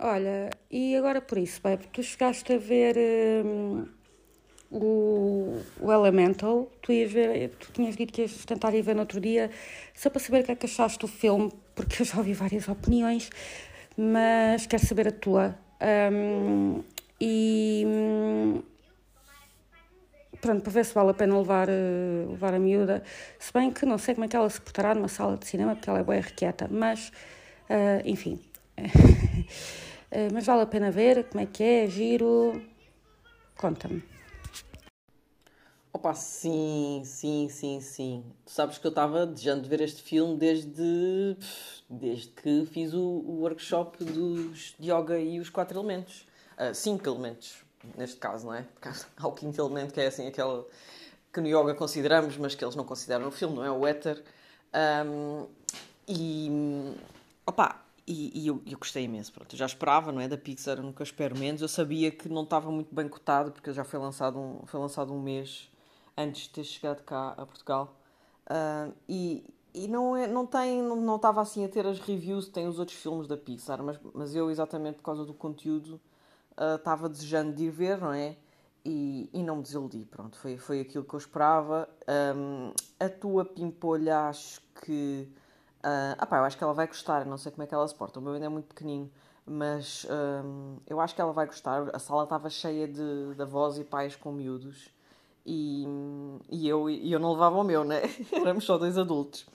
Olha, e agora por isso, Bebe, tu chegaste a ver hum, o, o Elemental, tu, ias ver, tu tinhas dito que ias tentar ir ver no outro dia, só para saber o que é que achaste do filme, porque eu já ouvi várias opiniões, mas quero saber a tua. Um, e hum, pronto, para ver se vale a pena levar, uh, levar a miúda. Se bem que não sei como é que ela se portará numa sala de cinema, porque ela é bem requieta, mas uh, enfim. uh, mas vale a pena ver como é que é, giro. Conta-me. Opa, sim, sim, sim, sim. Tu sabes que eu estava desejando ver este filme desde, desde que fiz o, o workshop dos de yoga e os quatro elementos. Uh, cinco elementos, neste caso, não é? Porque há o quinto elemento que é assim aquele que no yoga consideramos, mas que eles não consideram no filme, não é? O éter. Um, e. Opa, e, e eu, eu, gostei imenso. Pronto, eu já esperava, não é? Da Pixar, nunca espero menos. Eu sabia que não estava muito bem cotado, porque já foi lançado um, foi lançado um mês antes de ter chegado cá a Portugal. Uh, e, e não, é, não tem não, não estava assim a ter as reviews que tem os outros filmes da Pixar, mas, mas eu, exatamente por causa do conteúdo, uh, estava desejando de ir ver, não é? E, e não me desiludi, pronto, foi, foi aquilo que eu esperava. Um, a tua pimpolha, acho que. Uh, ah pá, eu acho que ela vai gostar, não sei como é que ela se porta, o meu ainda é muito pequenino, mas um, eu acho que ela vai gostar. A sala estava cheia de, de avós e pais com miúdos e, e, eu, e eu não levava o meu, né? Éramos só dois adultos.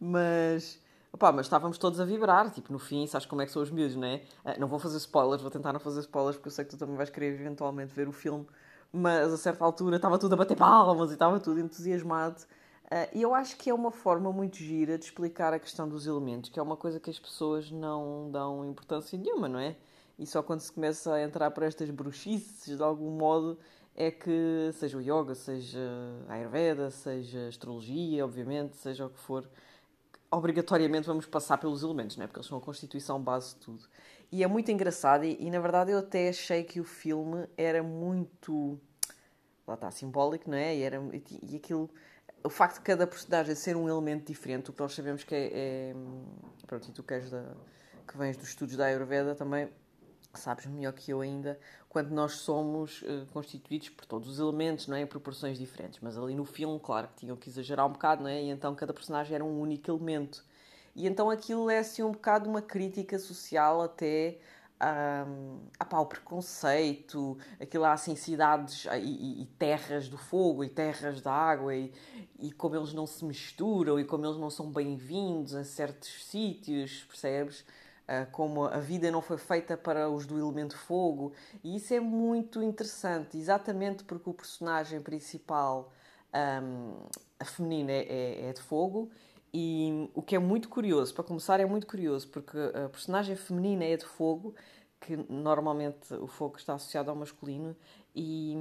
Mas Opa, mas estávamos todos a vibrar, tipo, no fim, sabes como é que são os miúdos, não é? Ah, não vou fazer spoilers, vou tentar não fazer spoilers, porque eu sei que tu também vais querer eventualmente ver o filme, mas a certa altura estava tudo a bater palmas e estava tudo entusiasmado. Uh, e eu acho que é uma forma muito gira de explicar a questão dos elementos, que é uma coisa que as pessoas não dão importância nenhuma, não é? E só quando se começa a entrar por estas bruxices, de algum modo, é que, seja o yoga, seja a Ayurveda, seja a astrologia, obviamente, seja o que for, obrigatoriamente vamos passar pelos elementos, não é? porque eles são a constituição base de tudo. E é muito engraçado, e, e, na verdade eu até achei que o filme era muito. lá está, simbólico, não é? E, era, e aquilo. O facto de cada personagem ser um elemento diferente, o que nós sabemos que é. é pronto, e tu que, da, que vens dos estudos da Ayurveda também sabes melhor que eu ainda, quando nós somos uh, constituídos por todos os elementos, não é? Em proporções diferentes. Mas ali no filme, claro, que tinham que exagerar um bocado, não é? E então cada personagem era um único elemento. E então aquilo é assim um bocado uma crítica social até um, apá, o preconceito, aquilo há assim cidades e, e, e, terras do fogo e terras da água e, e como eles não se misturam e como eles não são bem-vindos em certos sítios, percebes? Ah, como a vida não foi feita para os do elemento fogo. E isso é muito interessante, exatamente porque o personagem principal, um, a feminina, é, é, é, de fogo. E o que é muito curioso, para começar, é muito curioso, porque a personagem feminina é de fogo, que normalmente o fogo está associado ao masculino, e,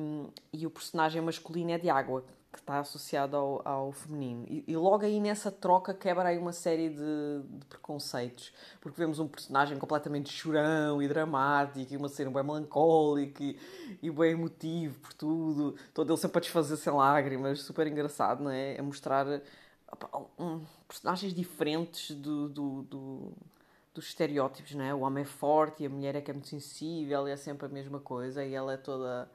e o personagem masculino é de água, que está associado ao, ao feminino. E, e, logo aí nessa troca quebra aí uma série de, de, preconceitos, porque vemos um personagem completamente chorão e dramático, e uma cena bem melancólica e, e bem emotivo por tudo, todo ele sempre a desfazer sem lágrimas, super engraçado, não é? A mostrar um, personagens diferentes do, do, do, dos estereótipos, não é? O homem é forte e a mulher é que é muito sensível e é sempre a mesma coisa, e ela é toda,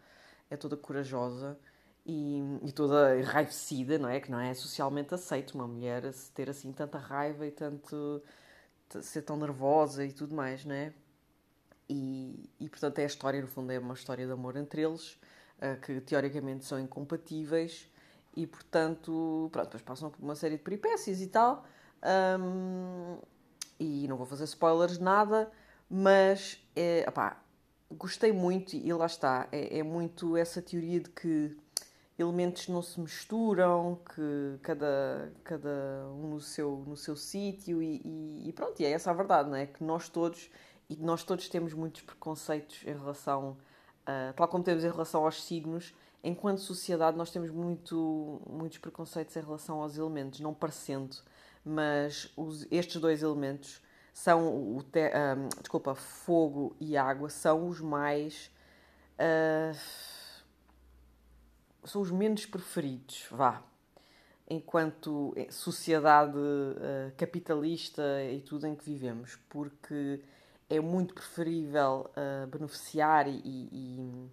é toda corajosa e, e, toda enraivecida, não é? Que não é socialmente aceito uma mulher ter assim tanta raiva e tanto ser tão nervosa e tudo mais, não é? E, e portanto é a história, no fundo, é uma história de amor entre eles, uh, que teoricamente são incompatíveis e portanto, pronto, depois passam por uma série de peripécias e tal. Um, e não vou fazer spoilers, nada, mas é, opá, gostei muito e lá está, é, é muito essa teoria de que elementos não se misturam, que cada, cada um no seu, no seu sítio e, e, e, pronto, e é essa a verdade, não é? Que nós todos, e nós todos temos muitos preconceitos em relação, uh, tal como temos em relação aos signos, enquanto sociedade nós temos muito, muitos preconceitos em relação aos elementos, não parecendo, mas os, estes dois elementos são o te, um, desculpa, fogo e água são os mais uh, são os menos preferidos, vá, enquanto sociedade uh, capitalista e tudo em que vivemos, porque é muito preferível uh, beneficiar e, e,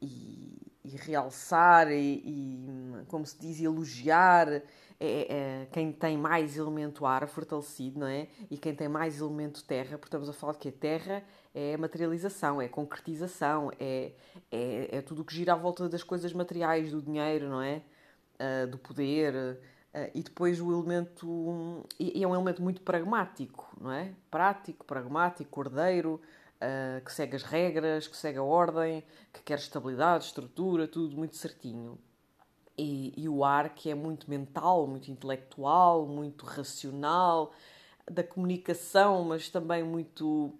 e, e realçar e, como se diz, elogiar é, é, quem tem mais elemento ar fortalecido, não é? E quem tem mais elemento terra, porque estamos a falar que a terra é materialização, é concretização, é, é, é tudo o que gira à volta das coisas materiais, do dinheiro, não é? Uh, do poder. Uh, e depois o elemento. E, é um elemento muito pragmático, não é? Prático, pragmático, cordeiro, uh, que segue as regras, que segue a ordem, que quer estabilidade, estrutura, tudo muito certinho. E, e o ar que é muito mental, muito intelectual, muito racional, da comunicação, mas também muito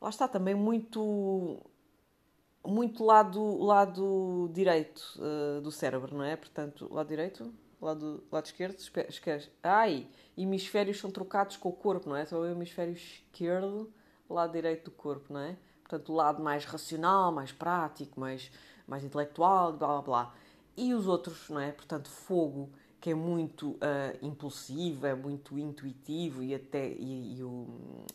lá está também muito muito lado lado direito uh, do cérebro, não é? Portanto, lado direito, lado lado esquerdo, esquece. Ai, hemisférios são trocados com o corpo, não é? Só o hemisfério esquerdo, lado direito do corpo, não é? Portanto, o lado mais racional, mais prático, mais mais intelectual, blá blá blá. E os outros, não é? Portanto, fogo que é muito uh, impulsivo, é muito intuitivo e até e,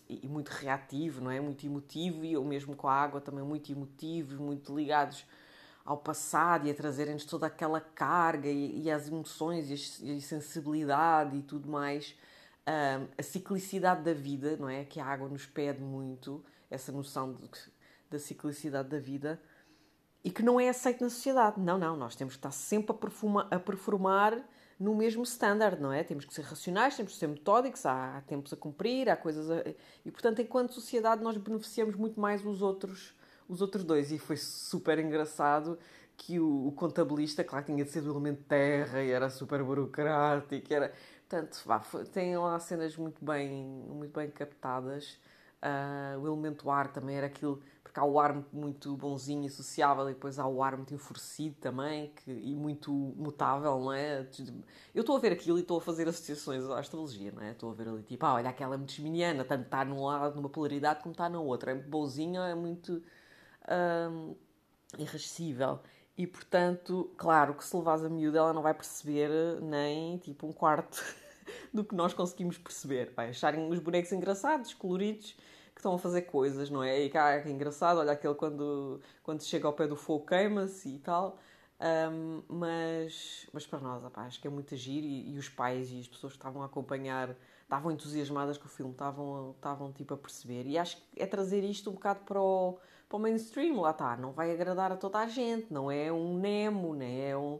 e, e, muito reativo, não é? Muito emotivo e ou mesmo com a água também muito emotivos, muito ligados ao passado e a trazerem-nos toda aquela carga e, e as emoções e a, sensibilidade e tudo mais. Uh, a ciclicidade da vida, não é? Que a água nos pede muito, essa noção de, da ciclicidade da vida e que não é aceito na sociedade. Não, não, nós temos que estar sempre a, perfuma, a performar no mesmo standard, não é? Temos que ser racionais, temos que ser metódicos, há, há tempos a cumprir, há coisas a... E, portanto, enquanto sociedade, nós beneficiamos muito mais os outros, os outros dois. E foi super engraçado que o, o contabilista, claro, tinha de ser do elemento terra e era super burocrático, era... Portanto, vá, tem lá cenas muito bem, muito bem captadas. Uh, o elemento ar também era aquilo porque há o ar muito bonzinho e sociável e depois há o ar muito enfurecido também que, e muito mutável, não é? Eu estou a ver aquilo e estou a fazer associações à astrologia, não é? Estou a ver ali tipo, ah, olha, aquela é muito geminiana, tanto está num lado, numa polaridade, como está na outra. É muito bonzinho, é muito hum, irascível. E portanto, claro que se levares a miúda, ela não vai perceber nem tipo um quarto do que nós conseguimos perceber. Vai acharem os bonecos engraçados, coloridos que estão a fazer coisas, não é? E cá é engraçado, olha aquele quando, quando chega ao pé do fogo queima-se e tal. Um, mas, mas para nós, opa, acho que é muito agir e, e, os pais e as pessoas que estavam a acompanhar estavam entusiasmadas com o filme, estavam, estavam tipo a perceber. E acho que é trazer isto um bocado para o, para o mainstream, lá está. Não vai agradar a toda a gente, não é um Nemo, não é um,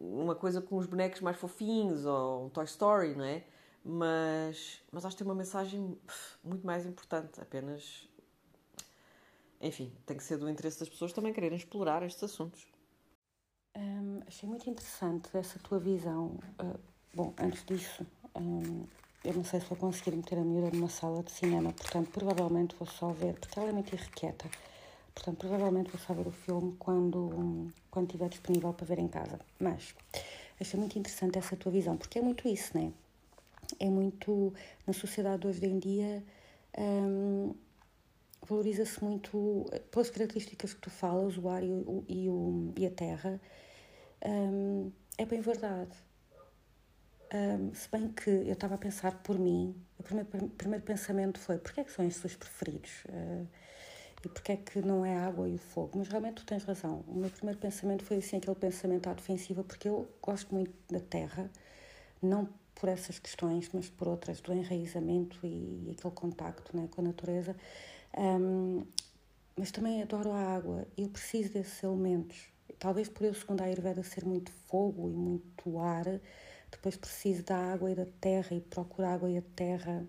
uma coisa com os bonecos mais fofinhos ou um Toy Story, não é? mas, mas acho que tem uma mensagem muito mais importante. Apenas. Enfim, tem que ser do interesse das pessoas também quererem explorar estes assuntos. Hum, achei muito interessante essa tua visão. Uh, bom, antes disso, hum, eu não sei se vou conseguir meter a miúda numa sala de cinema, portanto, provavelmente vou só ver, porque ela é muito irrequieta. Portanto, provavelmente vou só ver o filme quando, quando estiver disponível para ver em casa. Mas achei muito interessante essa tua visão, porque é muito isso, né? é muito na sociedade hoje em dia um, valoriza-se muito pelas características que tu falas o ar e, o, e, o, e a terra um, é bem verdade um, se bem que eu estava a pensar por mim o primeiro, primeiro pensamento foi porquê é que são estes os preferidos uh, e porquê é que não é a água e o fogo mas realmente tu tens razão o meu primeiro pensamento foi assim aquele pensamento à defensiva porque eu gosto muito da terra não por essas questões, mas por outras do enraizamento e, e aquele contacto né, com a natureza. Um, mas também adoro a água, eu preciso desses elementos. Talvez por eu, segundo a Ayurveda, ser muito fogo e muito ar, depois preciso da água e da terra e procuro a água e a terra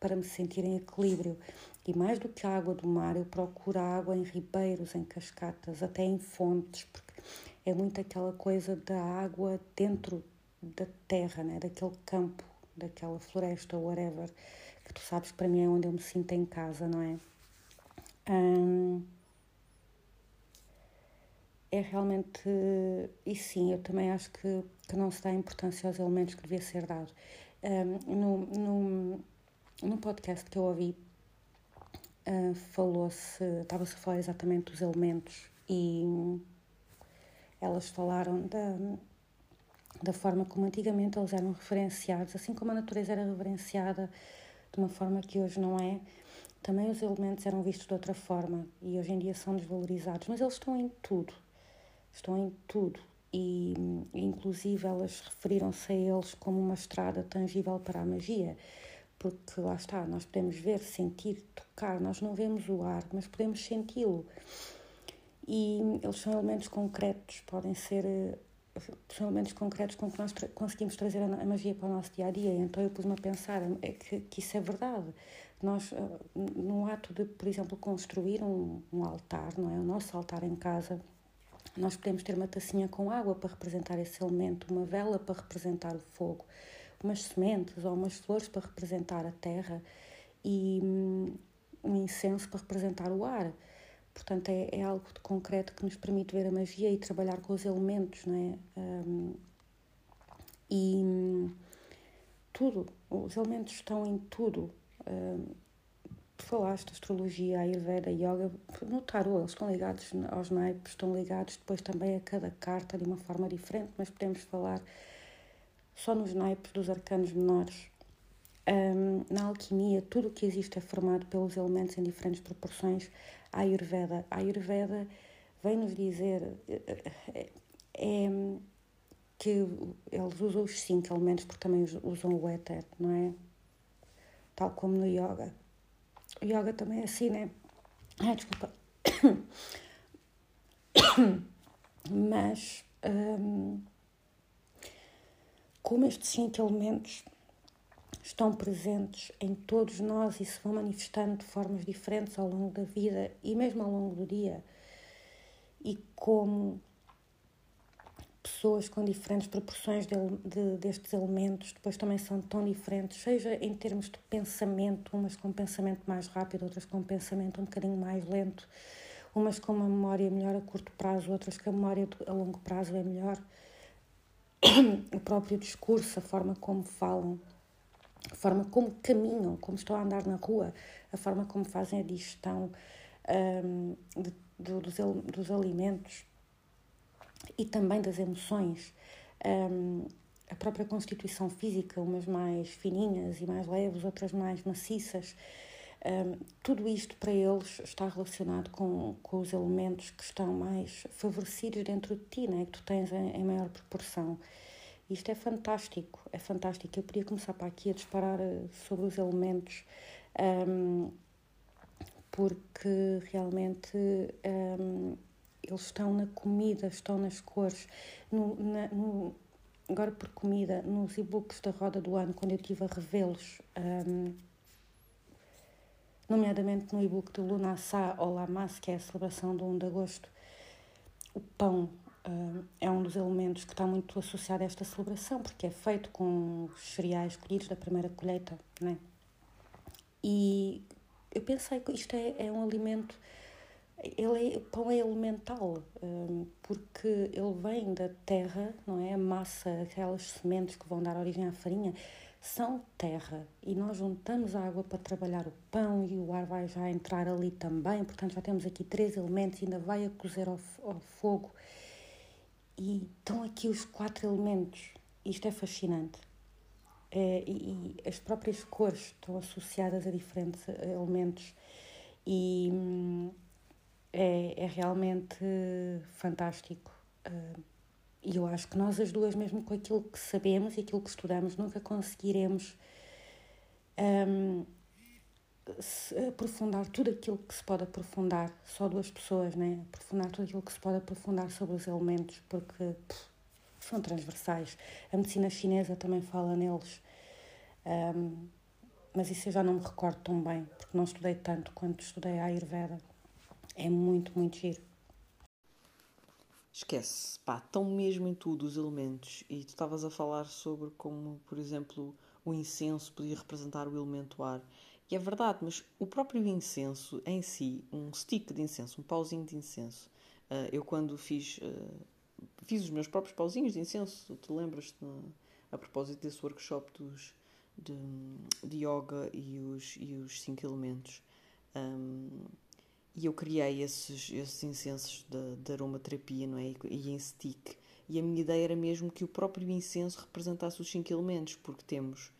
para me sentir em equilíbrio. E mais do que a água do mar, eu procuro água em ribeiros, em cascatas, até em fontes, porque é muito aquela coisa da água dentro da terra, né? daquele campo, daquela floresta, whatever, que tu sabes para mim é onde eu me sinto em casa, não é? Hum, é realmente. E sim, eu também acho que, que não se dá importância aos elementos que devia ser dado. Um, no, no, no podcast que eu ouvi, uh, falou-se, estava-se a falar exatamente dos elementos e elas falaram da, da forma como antigamente eles eram referenciados, assim como a natureza era reverenciada de uma forma que hoje não é, também os elementos eram vistos de outra forma e hoje em dia são desvalorizados, mas eles estão em tudo. Estão em tudo. E, inclusive, elas referiram-se a eles como uma estrada tangível para a magia, porque lá está, nós podemos ver, sentir, tocar, nós não vemos o ar, mas podemos senti-lo. E eles são elementos concretos, podem ser são elementos concretos com que nós tra conseguimos trazer a, magia para o nosso dia a dia. Então eu pus-me a pensar é que, que, isso é verdade. Nós, ah, no ato de, por exemplo, construir um, um altar, não é? O nosso altar em casa, nós podemos ter uma tacinha com água para representar esse elemento, uma vela para representar o fogo, umas sementes ou umas flores para representar a terra e hum, um incenso para representar o ar. Portanto, é, é algo de concreto que nos permite ver a magia e trabalhar com os elementos, não é? Um, e tudo, os elementos estão em tudo. Um, falaste astrologia, ayurveda, yoga, no tarot, eles estão ligados aos naipes, estão ligados depois também a cada carta de uma forma diferente, mas podemos falar só nos naipes dos arcanos menores. Um, na alquimia, tudo o que existe é formado pelos elementos em diferentes proporções a Ayurveda. A Ayurveda vem nos dizer é, é, que eles usam os cinco elementos porque também usam o éter, não é? Tal como no yoga. O yoga também é assim, né? Ah, desculpa. Mas um, como estes cinco elementos estão presentes em todos nós e se vão manifestando de formas diferentes ao longo da vida e mesmo ao longo do dia. E como pessoas com diferentes proporções de, de, destes elementos depois também são tão diferentes, seja em termos de pensamento, umas com pensamento mais rápido, outras com pensamento um bocadinho mais lento, umas com uma memória melhor a curto prazo, outras com a memória a longo prazo é melhor. o próprio discurso, a forma como falam a forma como caminham, como estão a andar na rua, a forma como fazem a digestão um, de, de, dos, dos alimentos e também das emoções. Um, a própria constituição física, umas mais fininhas e mais leves, outras mais maciças. Um, tudo isto para eles está relacionado com, com os elementos que estão mais favorecidos dentro de ti, né? que tu tens em, em maior proporção. Isto é fantástico, é fantástico. Eu podia começar para aqui a disparar eh, sobre os elementos, um, porque realmente um, eles estão na comida, estão nas cores. No, na, no, agora, por comida, nos e-books da Roda do Ano, quando eu estive a revê-los, um, nomeadamente no e-book de Luna Sá ou Lamas, que é a celebração do 1 de agosto, o pão uh, é um dos elementos que está muito associado a esta celebração, porque é feito com os cereais colhidos da primeira colheita, né? E eu pensei que isto é, é um alimento, ele é, pão é elemental, um, porque ele vem da terra, não é? A massa, aquelas sementes que vão dar origem à farinha, são terra e nós juntamos água para trabalhar o pão e o ar vai já entrar ali também, portanto já temos aqui três elementos, ainda vai a cozer ao, ao fogo e estão aqui os quatro elementos. Isto é fascinante. É, e, e, as próprias cores estão associadas a diferentes elementos e hum, é, é realmente fantástico. Uh, e eu acho que nós as duas, mesmo com aquilo que sabemos e aquilo que estudamos, nunca conseguiremos um, aprofundar tudo aquilo que se pode aprofundar, só duas pessoas, né? Aprofundar tudo aquilo que se pode aprofundar sobre os elementos, porque pff, são transversais. A medicina chinesa também fala neles, um, mas isso eu já não me recordo tão bem, porque não estudei tanto quanto estudei a Ayurveda. É muito, muito giro. Esquece, pá, estão mesmo em tudo os elementos. E tu estavas a falar sobre como, por exemplo, o incenso podia representar o elemento ar. E é verdade, mas o próprio incenso em si, um stick de incenso, um pauzinho de incenso, uh, eu quando fiz, uh, fiz os meus próprios pauzinhos de incenso, tu lembras-te a propósito desse workshop dos, de, de yoga e os, e os cinco elementos. Um, e eu criei esses, esses incensos de, de aromaterapia, não é? E, em stick. E a minha ideia era mesmo que o próprio incenso representasse os cinco elementos, porque temos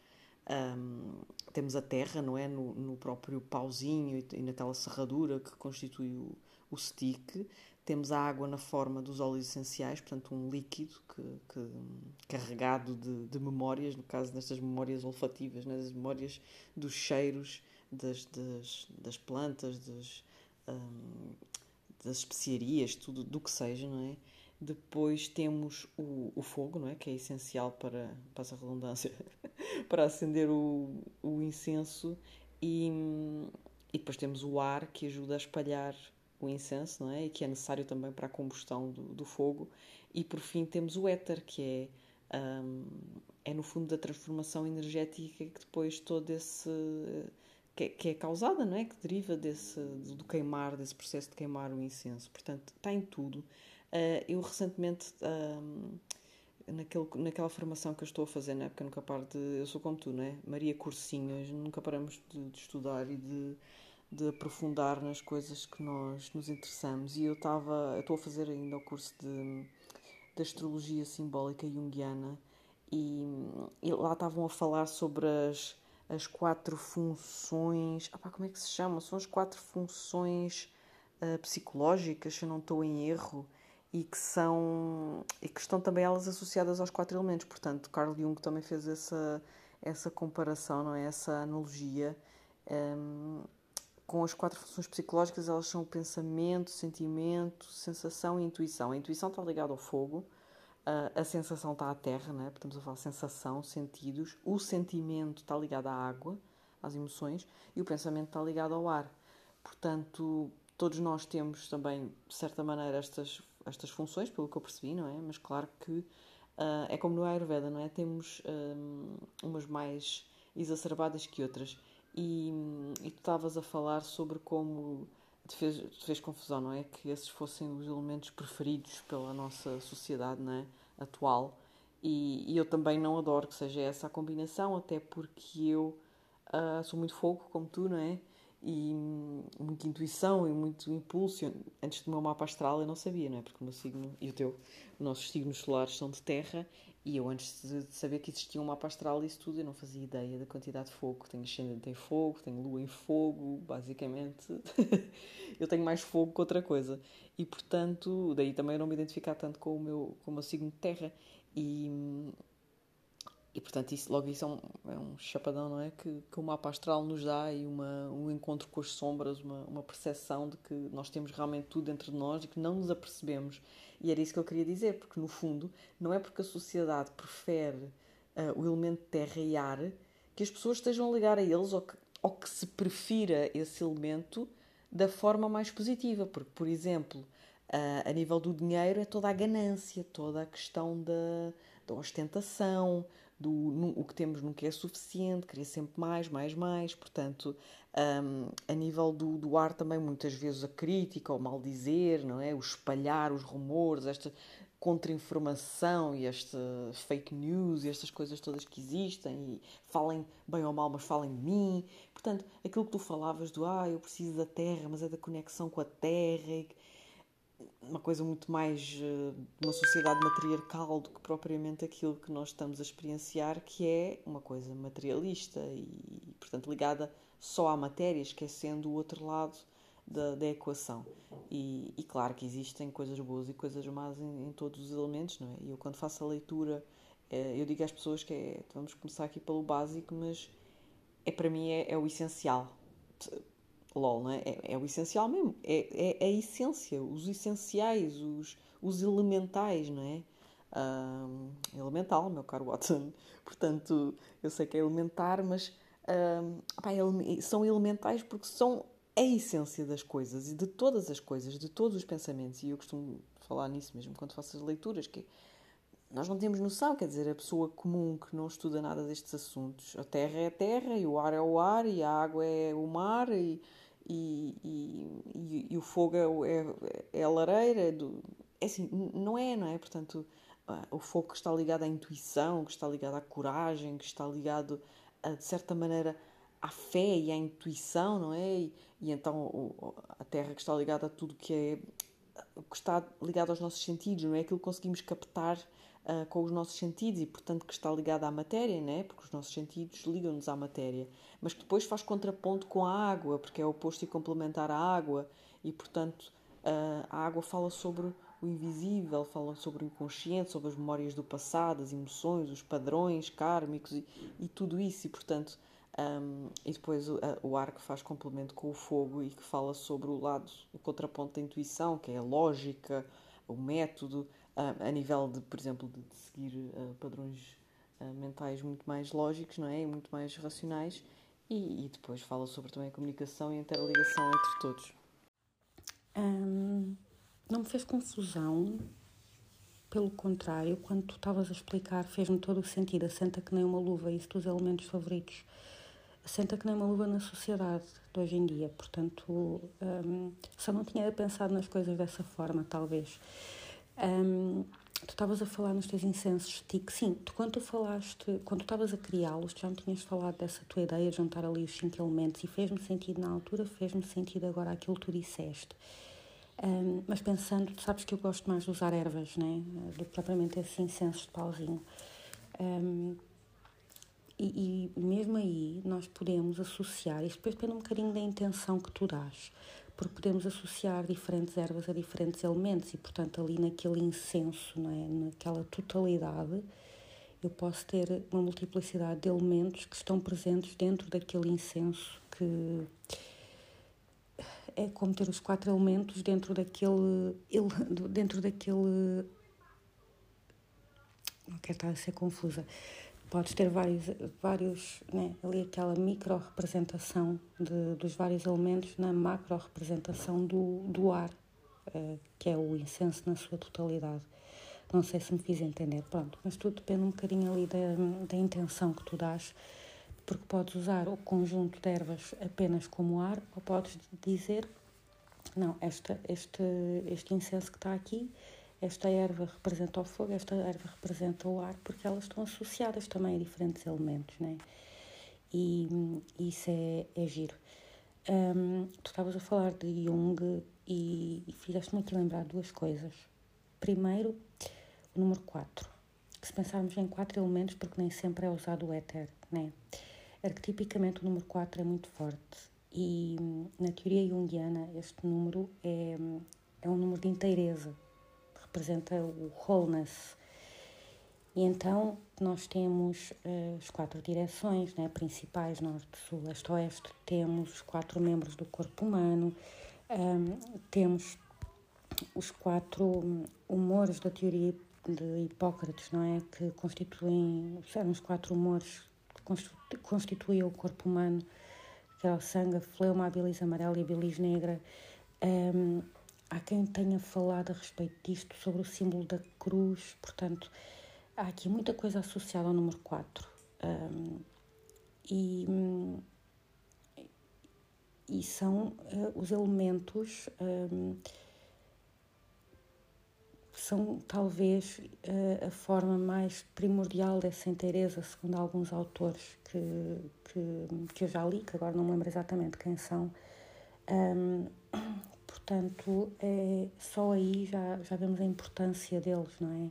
um, temos a terra, não é? No, no próprio pauzinho e, naquela serradura que constitui o, o stick. Temos a água na forma dos óleos essenciais, portanto, um líquido que, que carregado de, de, memórias, no caso destas memórias olfativas, né? memórias dos cheiros das, das, das plantas, das, um, das especiarias, tudo do que seja, não é? Depois temos o, o fogo, não é? Que é essencial para, para essa redundância, para acender o, o incenso. E, e depois temos o ar que ajuda a espalhar o incenso, não é? E que é necessário também para a combustão do, do fogo. E por fim temos o éter, que é, um, é no fundo da transformação energética que depois todo esse que é, que é, causada, não é? Que deriva desse, do queimar, desse processo de queimar o incenso. Portanto, está em tudo. Uh, eu recentemente, uh, naquele, naquela formação que eu estou a fazer, na época nunca paro de. Eu sou como tu, não é? Maria Cursinhas, nunca paramos de, de estudar e de, de, aprofundar nas coisas que nós nos interessamos. E eu estava. Estou a fazer ainda o curso de, de astrologia simbólica junguiana e, e lá estavam a falar sobre as as quatro funções. Opa, como é que se chama? São as quatro funções uh, psicológicas, se eu não estou em erro, e que são e que estão também elas associadas aos quatro elementos. Portanto, Carl Jung também fez essa, essa comparação, não é? essa analogia. Um, com as quatro funções psicológicas, elas são o pensamento, sentimento, sensação e intuição. A intuição está ligada ao fogo, a, sensação está à terra, né? estamos a falar sensação, sentidos, o sentimento está ligado à água, às emoções, e o pensamento está ligado ao ar. Portanto, todos nós temos também, de certa maneira, estas, estas funções, pelo que eu percebi, não é? Mas claro que uh, é como no Ayurveda, não é? Temos um, umas mais exacerbadas que outras. E, e tu estavas a falar sobre como te fez, te fez confusão, não é? Que esses fossem os elementos preferidos pela nossa sociedade é? atual. E, e eu também não adoro que seja essa a combinação, até porque eu uh, sou muito fogo, como tu, não é? E hum, muita intuição e muito impulso. Antes do meu mapa astral eu não sabia, não é? Porque o meu signo e o teu, os nossos signos solares são de terra e eu, antes de saber que existia um mapa astral e isso tudo, eu não fazia ideia da quantidade de fogo. Tenho ascendente em fogo, tenho lua em fogo, basicamente. eu tenho mais fogo que outra coisa. E, portanto, daí também eu não me identificar tanto com o meu, com o meu signo de terra. E, e portanto, isso, logo isso é um, é um chapadão, não é? Que, que o mapa astral nos dá e uma, um encontro com as sombras, uma, uma percepção de que nós temos realmente tudo dentro de nós e que não nos apercebemos e era isso que eu queria dizer, porque no fundo, não é porque a sociedade prefere uh, o elemento terra e ar que as pessoas estejam a ligar a eles ou que, ou que se prefira esse elemento da forma mais positiva. Porque, por exemplo, uh, a nível do dinheiro é toda a ganância, toda a questão da, da ostentação, do o que temos nunca é suficiente, querer sempre mais, mais, mais. Portanto, um, a nível do, do ar também, muitas vezes a crítica, o mal dizer, não é? o espalhar os rumores, esta contra-informação e esta fake news e estas coisas todas que existem e falem bem ou mal, mas falem de mim. Portanto, aquilo que tu falavas do ah, eu preciso da terra, mas é da conexão com a terra. Uma coisa muito mais de uma sociedade matriarcal do que propriamente aquilo que nós estamos a experienciar, que é uma coisa materialista e, portanto, ligada só à matéria, esquecendo o outro lado da, da equação. E, e, claro que existem coisas boas e coisas más em, em, todos os elementos, não é? E eu, quando faço a leitura, é, eu digo às pessoas que é, vamos começar aqui pelo básico, mas é para mim é, é o essencial LOL, não é? É, é o essencial mesmo. É, é, a essência, os essenciais, os, os elementais, não é? Um, elemental, meu caro Watson. Portanto, eu sei que é elementar, mas um, pá, são elementais porque são a essência das coisas e de todas as coisas, de todos os pensamentos. E eu costumo falar nisso mesmo quando faço as leituras, que nós não temos noção, quer dizer, a pessoa comum que não estuda nada destes assuntos, a terra é a terra, e o ar é o ar, e a água é o mar, e, e, e, e, o fogo é, é, é a lareira. É, do, é assim, não é, não é? Portanto, o fogo que está ligado à intuição, que está ligado à coragem, que está ligado, a, de certa maneira, à fé e à intuição, não é? E, e então a terra que está ligada a tudo que é que está ligado aos nossos sentidos, não é? Aquilo que conseguimos captar uh, com os nossos sentidos e, portanto, que está ligada à matéria, né? porque os nossos sentidos ligam-nos à matéria, mas que depois faz contraponto com a água, porque é oposto e complementar à água, e, portanto, uh, a água fala sobre o invisível, fala sobre o inconsciente, sobre as memórias do passado, as emoções, os padrões kármicos e, e tudo isso, e, portanto. Um, e depois o, o ar que faz complemento com o fogo e que fala sobre o lado, o contraponto da intuição, que é a lógica, o método, a nível de, por exemplo, de, seguir uh, padrões uh, mentais muito mais lógicos, não é? E muito mais racionais. E, e, depois fala sobre também a comunicação e a interligação entre todos. Não me fez confusão, pelo contrário, quando tu estavas a explicar, fez-me todo o sentido. Assenta que nem uma luva, isso dos elementos favoritos. Assenta que nem uma luva na sociedade de hoje em dia. Portanto, só não tinha pensado nas coisas dessa forma, talvez. Um, tu estavas a falar nos teus incensos TIC. Sim, tu, quando tu falaste, quando tu estavas a criá-los, já me tinhas falado dessa tua ideia de juntar ali os cinco elementos e fez-me sentido na altura, fez-me sentido agora aquilo que tu disseste. Um, mas pensando, tu sabes que eu gosto mais de usar ervas, né? Do que propriamente esses incensos de pauzinho. Um, e, e, mesmo aí nós podemos associar, isto depois depende um bocadinho da intenção que tu dás porque podemos associar diferentes ervas a diferentes elementos e, portanto, ali naquele incenso, não é? naquela totalidade, eu posso ter uma multiplicidade de elementos que estão presentes dentro daquele incenso que é como ter os quatro elementos dentro daquele dentro daquele não quero estar a ser confusa podes ter vários, vários né, ali aquela micro representação de, dos vários elementos na macro representação do, do ar, uh, que é o incenso na sua totalidade. Não sei se me fiz entender, pronto, mas tudo depende um bocadinho ali da, da intenção que tu dás, porque podes usar o conjunto de ervas apenas como ar, ou podes dizer, não, esta, este, este incenso que está aqui esta erva representa o fogo, esta erva representa o ar, porque elas estão associadas também a diferentes elementos, né? E, isso é, é giro. Um, tu estavas a falar de Jung e, e fizeste-me aqui lembrar duas coisas. Primeiro, o número 4, que se pensarmos em quatro elementos, porque nem sempre é usado o éter, né? Arquetipicamente o número 4 é muito forte e na teoria junguiana este número é, é um número de inteireza, representa o wholeness. E então nós temos uh, as quatro direções né, principais, norte, sul, leste, oeste, temos os quatro membros do corpo humano, um, temos os quatro humores da teoria de Hipócrates, não é? Que constituem, eram os quatro humores que constituíam o corpo humano, que era o sangue, a fleuma, a bilis amarela e a bilis negra. Um, Há quem tenha falado a respeito disto, sobre o símbolo da cruz, portanto, há aqui muita coisa associada ao número 4. Um, e, e são uh, os elementos, um, são talvez uh, a forma mais primordial dessa inteireza, segundo alguns autores que, que, que eu já li, que agora não me lembro exatamente quem são. Um, Portanto, é, só aí já, já vemos a importância deles, não é?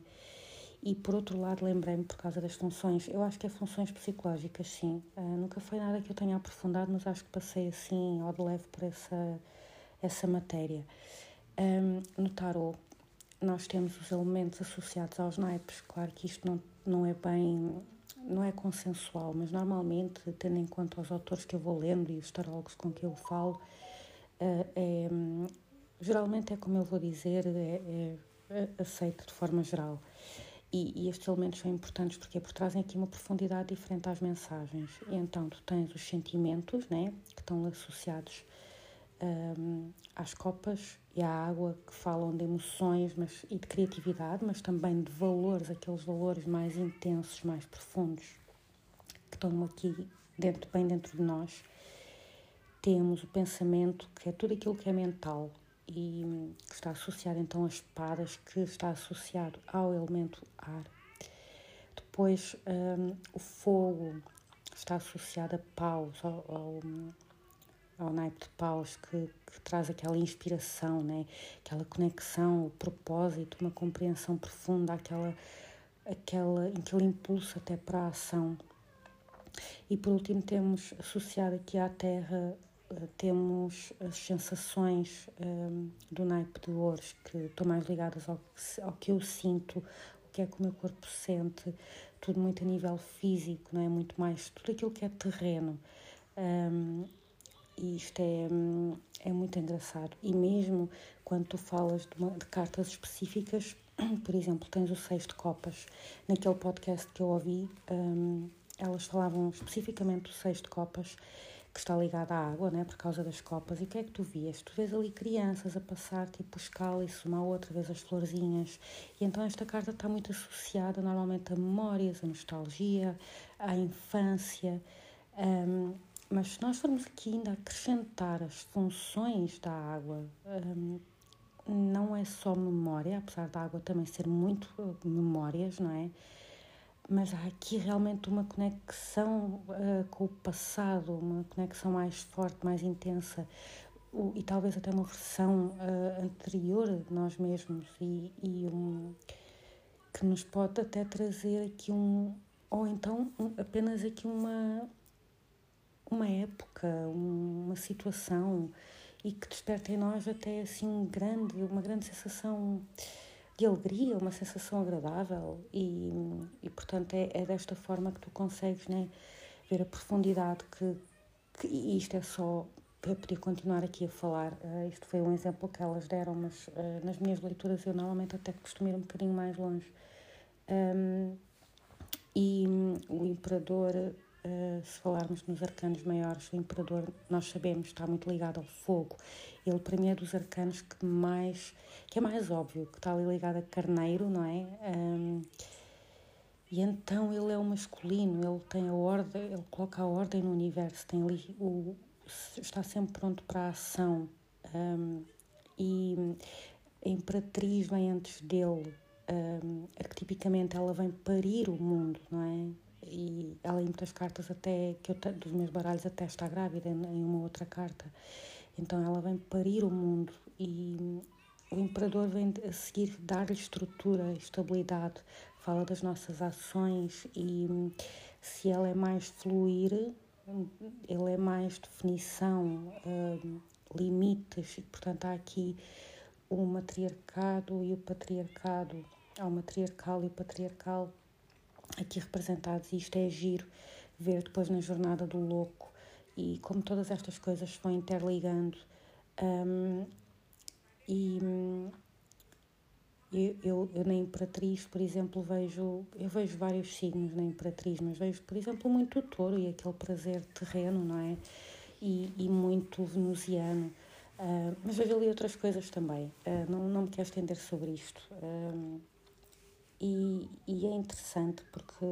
E por outro lado, lembrei-me por causa das funções, eu acho que é funções psicológicas, sim. Uh, nunca foi nada que eu tenha aprofundado, mas acho que passei assim ao de leve por essa, essa matéria. Um, no tarot, nós temos os elementos associados aos naipes, claro que isto não, não é bem, não é consensual, mas normalmente, tendo em conta os autores que eu vou lendo e os tarólogos com que eu falo, é, geralmente é como eu vou dizer, é, é, é aceito de forma geral. E, e, estes elementos são importantes porque, porque trazem aqui uma profundidade diferente às mensagens. E então tu tens os sentimentos, né, que estão associados um, às copas e à água, que falam de emoções mas, e de criatividade, mas também de valores, aqueles valores mais intensos, mais profundos, que estão aqui dentro, bem dentro de nós. Temos o pensamento, que é tudo aquilo que é mental, e que está associado então às espadas, que está associado ao elemento ar. Depois um, o fogo está associado a paus, ao, ao, ao naipe de paus, que, que, traz aquela inspiração, né? aquela conexão, o propósito, uma compreensão profunda, aquela aquela, aquele impulso até para a ação. E por último temos associado aqui à Terra temos as sensações um, do naipe de ouros que estão mais ligadas ao que, ao que eu sinto, o que é que o meu corpo sente, tudo muito a nível físico, não é? Muito mais tudo aquilo que é terreno. Um, e isto é, é muito engraçado. E mesmo quando tu falas de, uma, de cartas específicas, por exemplo, tens o seis de copas. Naquele podcast que eu ouvi, um, elas falavam especificamente do seis de copas que está ligada à água, né, por causa das copas. E o que é que tu vias? Tu vês ali crianças a passar, tipo, o cálice, uma outra vez as florzinhas. E então esta carta está muito associada normalmente a memórias, a nostalgia, à infância. Um, mas se nós formos aqui ainda acrescentar as funções da água, um, não é só memória, apesar da água também ser muito memórias, não é? Mas há aqui realmente uma conexão uh, com o passado, uma conexão mais forte, mais intensa, o, e talvez até uma versão uh, anterior de nós mesmos, e, e um, que nos pode até trazer aqui um, ou então um, apenas aqui uma, uma época, uma situação, e que desperta em nós até assim um grande, uma grande sensação de alegria, uma sensação agradável e, e portanto é, é desta forma que tu consegues né, ver a profundidade que, que e isto é só eu podia continuar aqui a falar, uh, isto foi um exemplo que elas deram, mas uh, nas minhas leituras eu normalmente até costumo ir um bocadinho mais longe. Um, e um, o Imperador eh, se falarmos nos arcanos maiores, o Imperador, nós sabemos, está muito ligado ao fogo. Ele, para mim, é dos arcanos que mais, que é mais óbvio, que está ali ligado a carneiro, não é? Um, e então ele é o masculino, ele tem a ordem, ele coloca a ordem no universo, tem ali o, está sempre pronto para a ação. Um, e a Imperatriz vem antes dele, um, arquetipicamente ela vem parir o mundo, não é? E ela em muitas cartas até que eu dos meus baralhos até está grávida em uma outra carta. Então ela vem parir o mundo e o imperador vem a seguir dar-lhe estrutura estabilidade fala das nossas ações e se ela é mais fluir ele é mais definição uh, limites. E portanto há aqui o matriarcado e o patriarcado. Há o matriarcal e o patriarcal aqui representados, e isto é giro ver depois na jornada do louco e como todas estas coisas se vão interligando. Um, e eu, eu, eu, na Imperatriz, por exemplo, vejo, eu vejo vários signos na Imperatriz, mas vejo, por exemplo, muito o touro e aquele prazer terreno, não é? E, e muito venusiano. Uh, mas vejo ali outras coisas também. Uh, não, não me quero estender sobre isto. Uh, e, e é interessante porque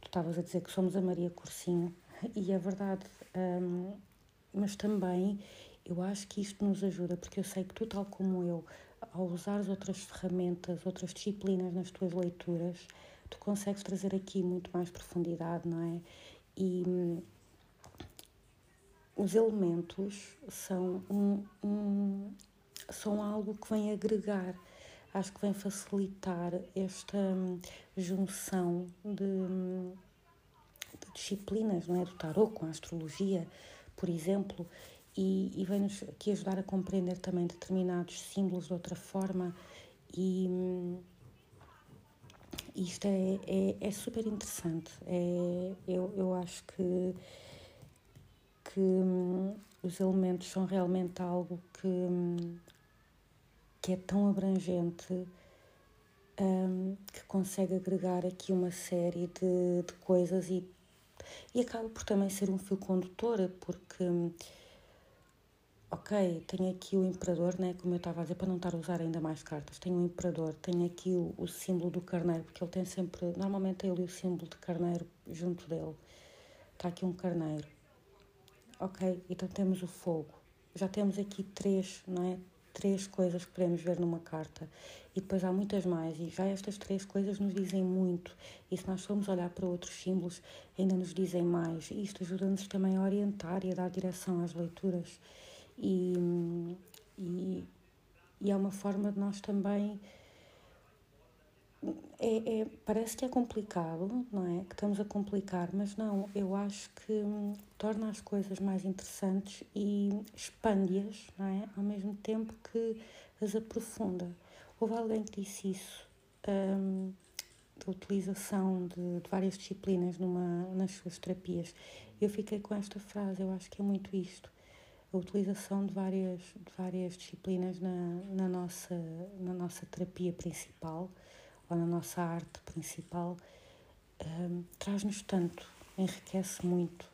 tu estavas a dizer que somos a Maria Cursinho, e é verdade, um, mas também eu acho que isto nos ajuda, porque eu sei que tu, tal como eu, ao usares outras ferramentas, outras disciplinas nas tuas leituras, tu consegues trazer aqui muito mais profundidade, não é? E hum, os elementos são, um, um, são algo que vem agregar acho que vem facilitar esta hum, junção de, hum, de, disciplinas, não é? Do tarot com a astrologia, por exemplo, e, e vem-nos aqui ajudar a compreender também determinados símbolos de outra forma e hum, isto é, é, é, super interessante. É, eu, eu acho que, que os elementos são realmente algo que, que é tão abrangente um, que consegue agregar aqui uma série de, de coisas e, e acaba por também ser um fio condutor, porque, ok, tenho aqui o imperador, né, como eu estava a dizer, para não estar a usar ainda mais cartas, tenho o imperador, tenho aqui o, o símbolo do carneiro, porque ele tem sempre, normalmente ele o símbolo de carneiro junto dele. Está aqui um carneiro. Ok, então temos o fogo. Já temos aqui três, não é? Três coisas que podemos ver numa carta. E depois há muitas mais e já estas três coisas nos dizem muito. E se nós formos olhar para outros símbolos ainda nos dizem mais. E isto ajuda-nos também a orientar e a dar direção às leituras. E, e, e é uma forma de nós também é, é, parece que é complicado, não é? Que estamos a complicar, mas não, eu acho que hum, torna as coisas mais interessantes e expande-as, não é? Ao mesmo tempo que as aprofunda. Houve alguém que disse isso, hum, da utilização de, de, várias disciplinas numa, nas suas terapias. Eu fiquei com esta frase, eu acho que é muito isto. A utilização de várias, de várias disciplinas na, na, nossa, na nossa terapia principal ou na nossa arte principal, um, traz-nos tanto, enriquece muito.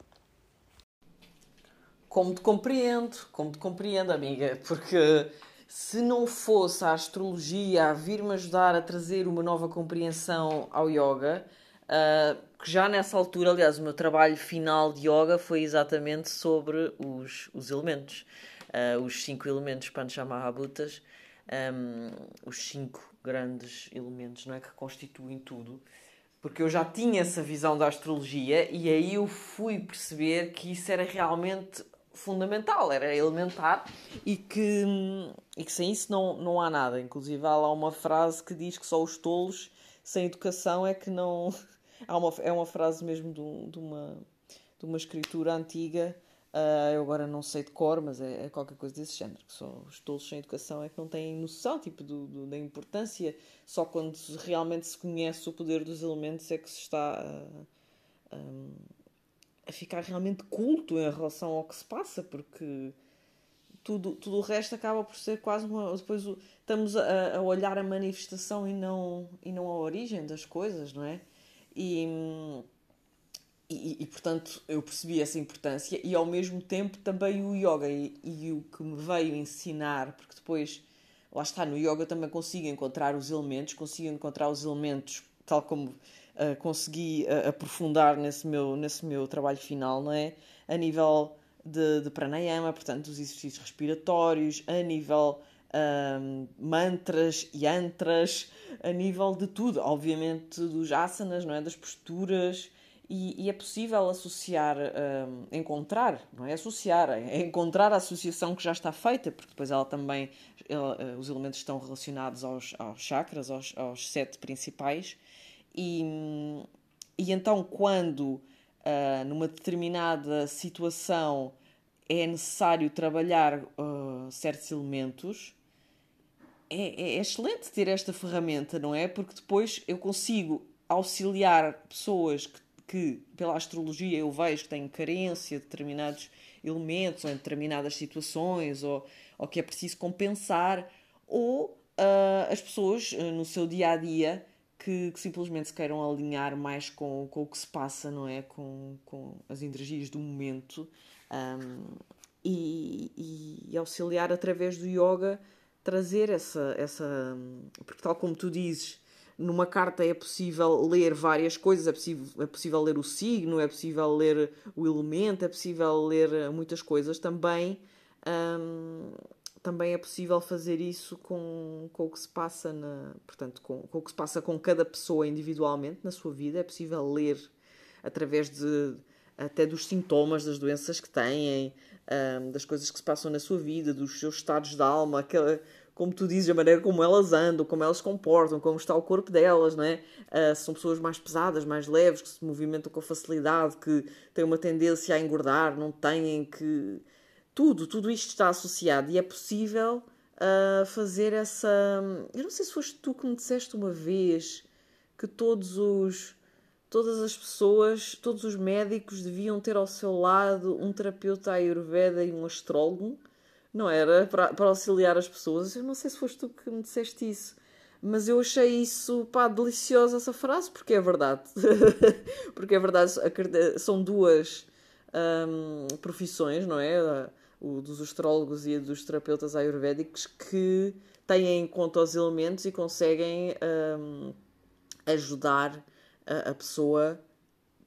Como te compreendo, como te compreendo, amiga, porque se não fosse a astrologia a vir-me ajudar a trazer uma nova compreensão ao yoga, uh, que já nessa altura, aliás, o meu trabalho final de yoga foi exatamente sobre os, os elementos, uh, os cinco elementos Panchamahabhutas, um, os cinco grandes elementos não é, que constituem tudo, porque eu já tinha essa visão da astrologia e aí eu fui perceber que isso era realmente fundamental, era elementar e que, e que sem isso não, não há nada. Inclusive há lá uma frase que diz que só os tolos sem educação é que não. Há uma, é uma frase mesmo de, de, uma, de uma escritura antiga Uh, eu agora não sei de cor, mas é, é, qualquer coisa desse género. Que só os tolos sem educação é que não têm noção tipo, do, do, da importância. Só quando realmente se conhece o poder dos elementos é que se está a, a, a ficar realmente culto em relação ao que se passa, porque tudo, tudo o resto acaba por ser quase uma. Depois estamos a, a olhar a manifestação e não, e não a origem das coisas, não é? E e, e, portanto eu percebi essa importância e ao mesmo tempo também o yoga e, e, o que me veio ensinar, porque depois lá está, no yoga também consigo encontrar os elementos, consigo encontrar os elementos tal como uh, consegui uh, aprofundar nesse meu, nesse meu trabalho final, não é? A nível de, de pranayama, portanto, dos exercícios respiratórios, a nível um, mantras, yantras, a nível de tudo, obviamente dos asanas, não é? Das posturas, e, e é possível associar, um, encontrar, não é associar, é encontrar a associação que já está feita, porque depois ela também, ela, uh, os elementos estão relacionados aos, aos chakras, aos, aos sete principais, e, e então quando uh, numa determinada situação é necessário trabalhar uh, certos elementos, é, é, excelente ter esta ferramenta, não é? Porque depois eu consigo auxiliar pessoas que que pela astrologia eu vejo que têm carência de determinados elementos ou em determinadas situações ou, ou que é preciso compensar ou uh, as pessoas uh, no seu dia a dia que, que, simplesmente se queiram alinhar mais com, com o que se passa, não é? Com, com as energias do momento um, e, e, auxiliar através do yoga trazer essa, essa. Porque, tal como tu dizes, numa carta é possível ler várias coisas, é possível, é possível ler o signo, é possível ler o elemento, é possível ler muitas coisas. Também, hum, também é possível fazer isso com, com o que se passa na, portanto, com, com o que se passa com cada pessoa individualmente na sua vida. É possível ler através de até dos sintomas das doenças que têm, hum, das coisas que se passam na sua vida, dos seus estados de alma, aquela como tu dizes, a maneira como elas andam, como elas se comportam, como está o corpo delas, não é? Uh, são pessoas mais pesadas, mais leves, que se movimentam com facilidade, que têm uma tendência a engordar, não têm que. Tudo, tudo isto está associado e é possível uh, fazer essa. Eu não sei se foste tu que me disseste uma vez que todos os. Todas as pessoas, todos os médicos deviam ter ao seu lado um terapeuta ayurveda e um astrólogo não era? Para, para auxiliar as pessoas. Eu não sei se foste tu que me disseste isso, mas eu achei isso, pá, deliciosa essa frase, porque é verdade. porque é verdade, são duas hum, profissões, não é? O dos astrólogos e dos terapeutas ayurvédicos que têm em conta os elementos e conseguem hum, ajudar a, a pessoa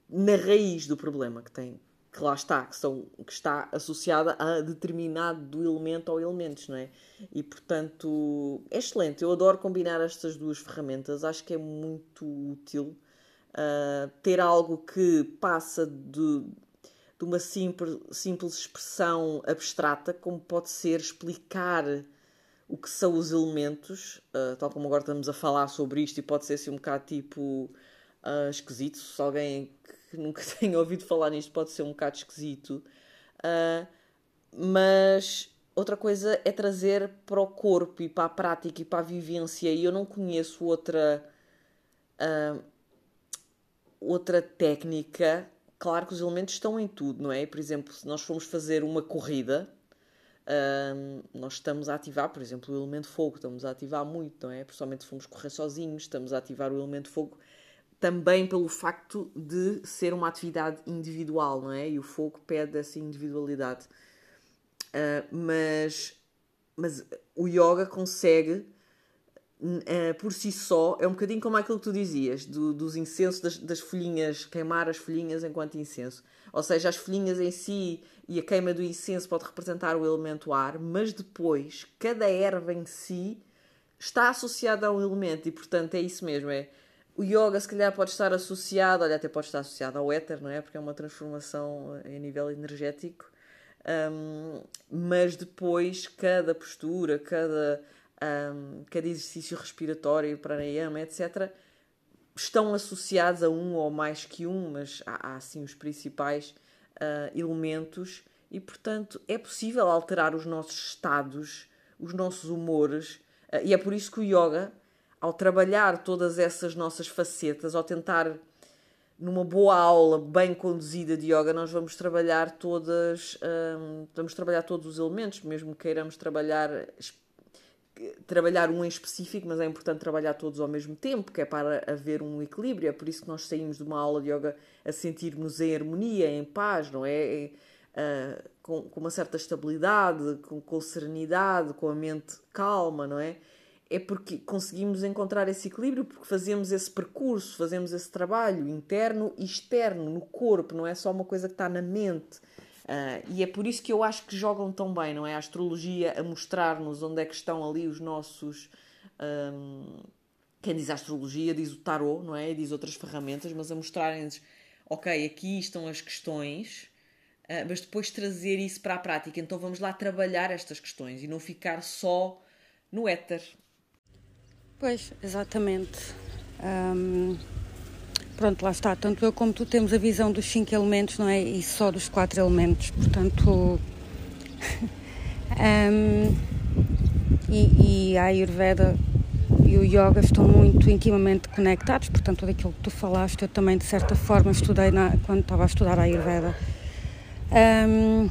na raiz do problema que tem que lá está, que, são, que está associada a determinado elemento ou elementos, não é? E portanto é excelente. Eu adoro combinar estas duas ferramentas, acho que é muito útil uh, ter algo que passa de, de uma simples, simples expressão abstrata, como pode ser explicar o que são os elementos, uh, tal como agora estamos a falar sobre isto, e pode ser assim um bocado tipo uh, esquisito, se alguém que nunca tenha ouvido falar nisto pode ser um bocado esquisito, uh, mas outra coisa é trazer para o corpo e para a prática e para a vivência, e eu não conheço outra. outra técnica claro que os elementos estão em tudo, não é? Por exemplo, se nós formos fazer uma corrida, nós estamos a ativar, por exemplo, o elemento fogo, estamos a ativar muito, não é? Principalmente se formos correr sozinhos, estamos a ativar o elemento fogo também pelo facto de ser uma atividade individual, não é? E o fogo pede essa individualidade. Uh, mas, mas o yoga consegue, uh, por si só, é um bocadinho como aquilo que tu dizias, do, dos incensos, das, das folhinhas, queimar as folhinhas enquanto incenso. Ou seja, as folhinhas em si e a queima do incenso pode representar o elemento ar, mas depois cada erva em si está associada a um elemento e portanto é isso mesmo, é o yoga se calhar pode estar associado, olha, até pode estar associado ao éter, não é? Porque é uma transformação a nível energético. Um, mas depois cada postura, cada, um, cada exercício respiratório, pranayama, etc., estão associados a um ou mais que um, mas há, há assim os principais uh, elementos e, portanto, é possível alterar os nossos estados, os nossos humores, uh, e é por isso que o yoga, ao trabalhar todas essas nossas facetas, ao tentar numa boa aula bem conduzida de yoga, nós vamos trabalhar todas, um, ah, vamos trabalhar todos os elementos, mesmo que queiramos trabalhar trabalhar um em específico, mas é importante trabalhar todos ao mesmo tempo, que é para haver um equilíbrio. É por isso que nós saímos de uma aula de yoga a sentirmos em harmonia, em paz, não é? Uh, com, com, uma certa estabilidade, com, com serenidade, com a mente calma, não é? É porque conseguimos encontrar esse equilíbrio, porque fazemos esse percurso, fazemos esse trabalho interno e externo no corpo, não é só uma coisa que está na mente. Uh, e é por isso que eu acho que jogam tão bem, não é? A astrologia a mostrar-nos onde é que estão ali os nossos. Um, quem diz astrologia diz o tarot, não é? Diz outras ferramentas, mas a mostrarem-nos, ok, aqui estão as questões, uh, mas depois trazer isso para a prática. Então vamos lá trabalhar estas questões e não ficar só no éter. Pois, exatamente. Pronto, lá está. Tanto eu como tu temos a visão dos cinco elementos, não é? E só dos quatro elementos. Portanto. e, e a Ayurveda e o Yoga estão muito intimamente conectados. Portanto, tudo aquilo que tu falaste, eu também, de certa forma, estudei na, quando estava a estudar a Ayurveda. Um,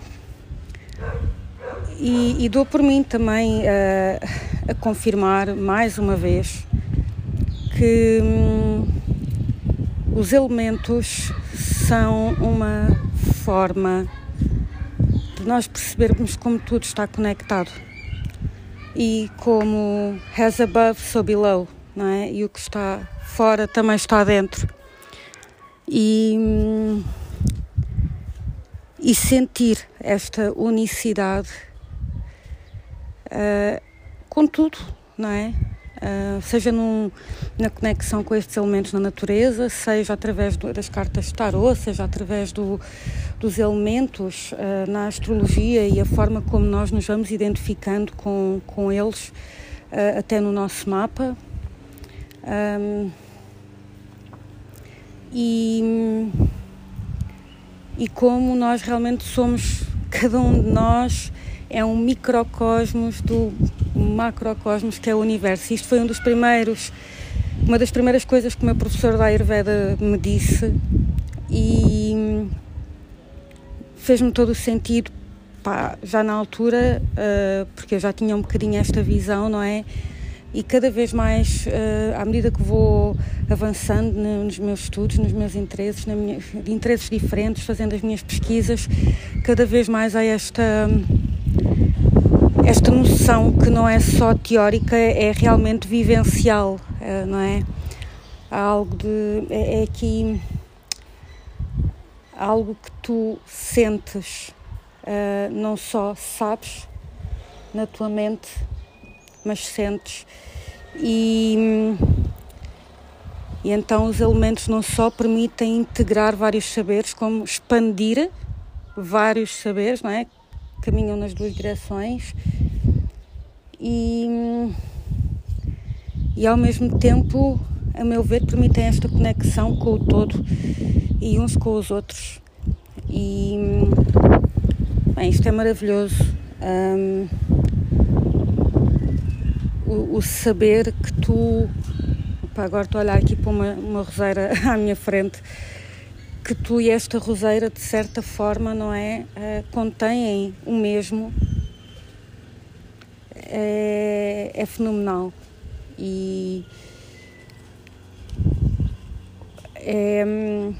e, e, dou por mim também uh, a confirmar mais uma vez que. Um, os elementos são uma forma de nós percebermos como tudo está conectado e como has above, so below, não é? E o que está fora também está dentro. E, e sentir esta unicidade uh, com tudo, não é? Uh, seja num, na conexão com estes elementos na natureza, seja através do, das cartas de tarot, seja através do, dos elementos uh, na astrologia e a forma como nós nos vamos identificando com, com eles, uh, até no nosso mapa. Um, e, e como nós realmente somos, cada um de nós é um microcosmos do macrocosmos que é o universo. Isto foi um dos primeiros, uma das primeiras coisas que o meu professor da Ayurveda me disse e fez-me todo o sentido, pá, já na altura, uh, porque eu já tinha um bocadinho esta visão, não é? E cada vez mais, uh, à medida que vou avançando nos meus estudos, nos meus interesses, na minha, de interesses diferentes, fazendo as minhas pesquisas, cada vez mais há esta noção que não é só teórica, é realmente vivencial, eh, não é? Há algo de. É, é aqui algo que tu sentes, uh, não só sabes na tua mente, mas sentes. E, e então os elementos não só permitem integrar vários saberes, como expandir vários saberes, não é? Caminham nas duas direções e, e ao mesmo tempo, a meu ver, permitem esta conexão com o todo e uns com os outros. E bem, isto é maravilhoso. Um, o, o, saber que tu. Opa, agora estou a olhar aqui para uma, uma roseira à minha frente que tu e esta roseira, de certa forma, não é? Uh, contêm o mesmo. É, é fenomenal. E. É, hum,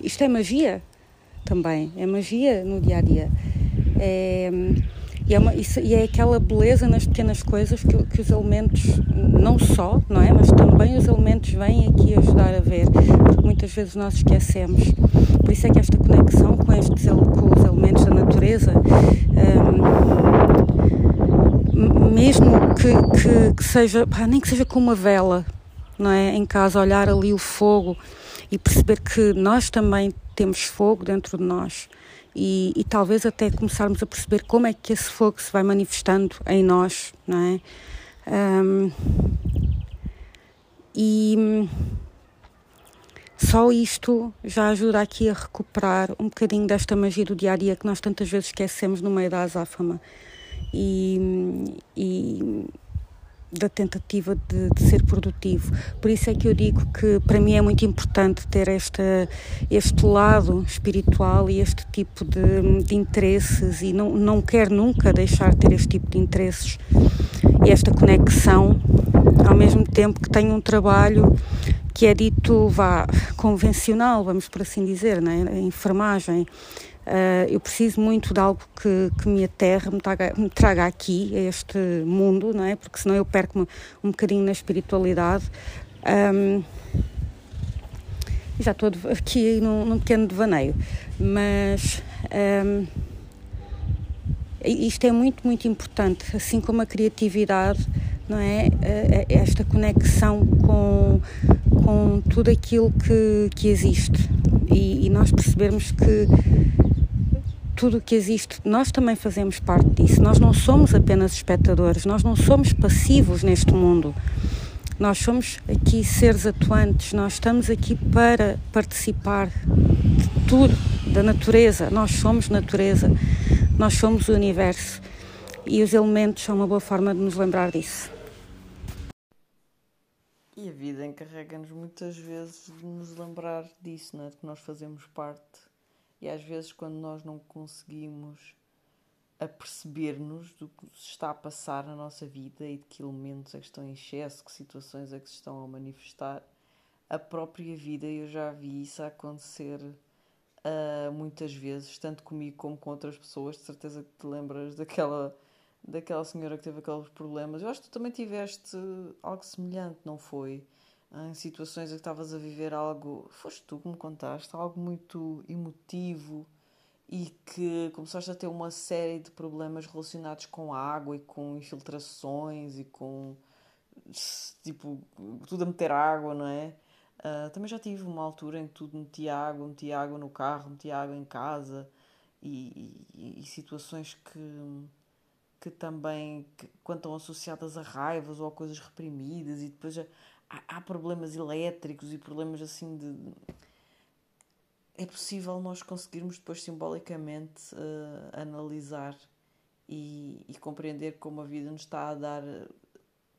isto é magia também, é magia no dia a dia. É, hum, e é, uma, isso, e é aquela beleza nas pequenas coisas que, que, os elementos, não só, não é? Mas também os elementos vêm aqui ajudar a ver, porque muitas vezes nós esquecemos. Por isso é que esta conexão com, estes, com os elementos da natureza, um, mesmo que, que, que seja, pá, nem que seja com uma vela, não é? Em casa, olhar ali o fogo e perceber que nós também temos fogo dentro de nós e, e, talvez até começarmos a perceber como é que esse fogo se vai manifestando em nós, não é? Um, e só isto já ajuda aqui a recuperar um bocadinho desta magia do dia a dia que nós tantas vezes esquecemos no meio da azáfama. E, e da tentativa de, de, ser produtivo. Por isso é que eu digo que para mim é muito importante ter esta, este lado espiritual e este tipo de, de interesses e não, não quero nunca deixar de ter este tipo de interesses e esta conexão, ao mesmo tempo que tenho um trabalho que é dito vá convencional, vamos por assim dizer, né? enfermagem Uh, eu preciso muito de algo que, que me aterre, me traga, me traga aqui, a este mundo, não é? Porque senão eu perco-me um bocadinho na espiritualidade. Um, já estou aqui num, num pequeno devaneio, mas um, isto é muito, muito importante, assim como a criatividade, não é? Uh, esta conexão com, com tudo aquilo que, que existe e, e nós percebermos que tudo o que existe, nós também fazemos parte disso. Nós não somos apenas espectadores, nós não somos passivos neste mundo. Nós somos aqui seres atuantes, nós estamos aqui para participar de tudo, da natureza. Nós somos natureza, nós somos o universo e os elementos são uma boa forma de nos lembrar disso. E a vida encarrega-nos muitas vezes de nos lembrar disso, não é? de que nós fazemos parte e às vezes, quando nós não conseguimos aperceber-nos do que se está a passar na nossa vida e de que elementos é que estão em excesso, que situações é que se estão a manifestar, a própria vida, eu já vi isso acontecer uh, muitas vezes, tanto comigo como com outras pessoas. De certeza que te lembras daquela, daquela senhora que teve aqueles problemas. Eu acho que tu também tiveste algo semelhante, não foi? Em situações em que estavas a viver algo, foste tu que me contaste, algo muito emotivo e que começaste a ter uma série de problemas relacionados com a água e com infiltrações e com tipo tudo a meter água, não é? Uh, também já tive uma altura em que tudo metia água, metia água no carro, metia água em casa e, e, e situações que, que também, que, quando estão associadas a raivas ou a coisas reprimidas e depois já, há, problemas elétricos e problemas assim de. É possível nós conseguirmos depois simbolicamente uh, analisar e, e, compreender como a vida nos está a dar.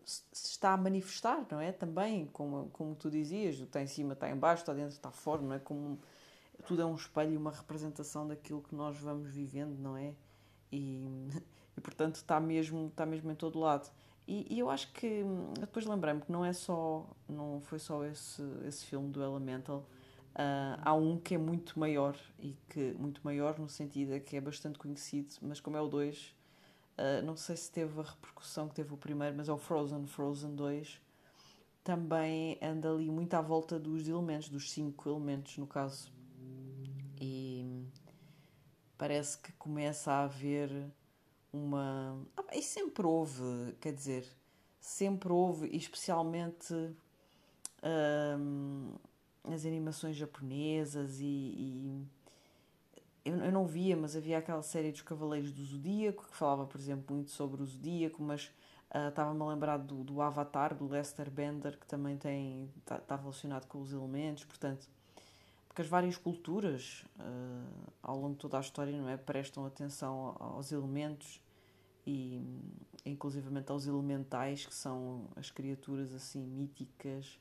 se está a manifestar, não é? Também, como, como tu dizias, está em cima, está em baixo, está dentro, está fora, não é? Como tudo é um espelho uma representação daquilo que nós vamos vivendo, não é? E, e portanto está mesmo, está mesmo em todo lado. E, e eu acho que depois lembrei-me que não é só, não foi só esse, esse filme do Elemental. Uh, há um que é muito maior e que muito maior no sentido é que é bastante conhecido, mas como é o 2, uh, ah, não sei se teve a repercussão que teve o primeiro, mas é o Frozen, Frozen 2. Também anda ali muito à volta dos elementos, dos cinco elementos no caso. E parece que começa a haver uma. Ah, e sempre houve, quer dizer, sempre houve, especialmente hum, as animações japonesas e, e, eu, eu não via, mas havia aquela série dos Cavaleiros do Zodíaco, que falava, por exemplo, muito sobre o Zodíaco, mas uh, estava-me a lembrar do, do Avatar, do Lester Bender, que também tem está tá relacionado com os elementos, portanto, porque as várias culturas, uh, ao longo de toda a história, não é, prestam atenção aos elementos e inclusivamente aos elementais, que são as criaturas assim míticas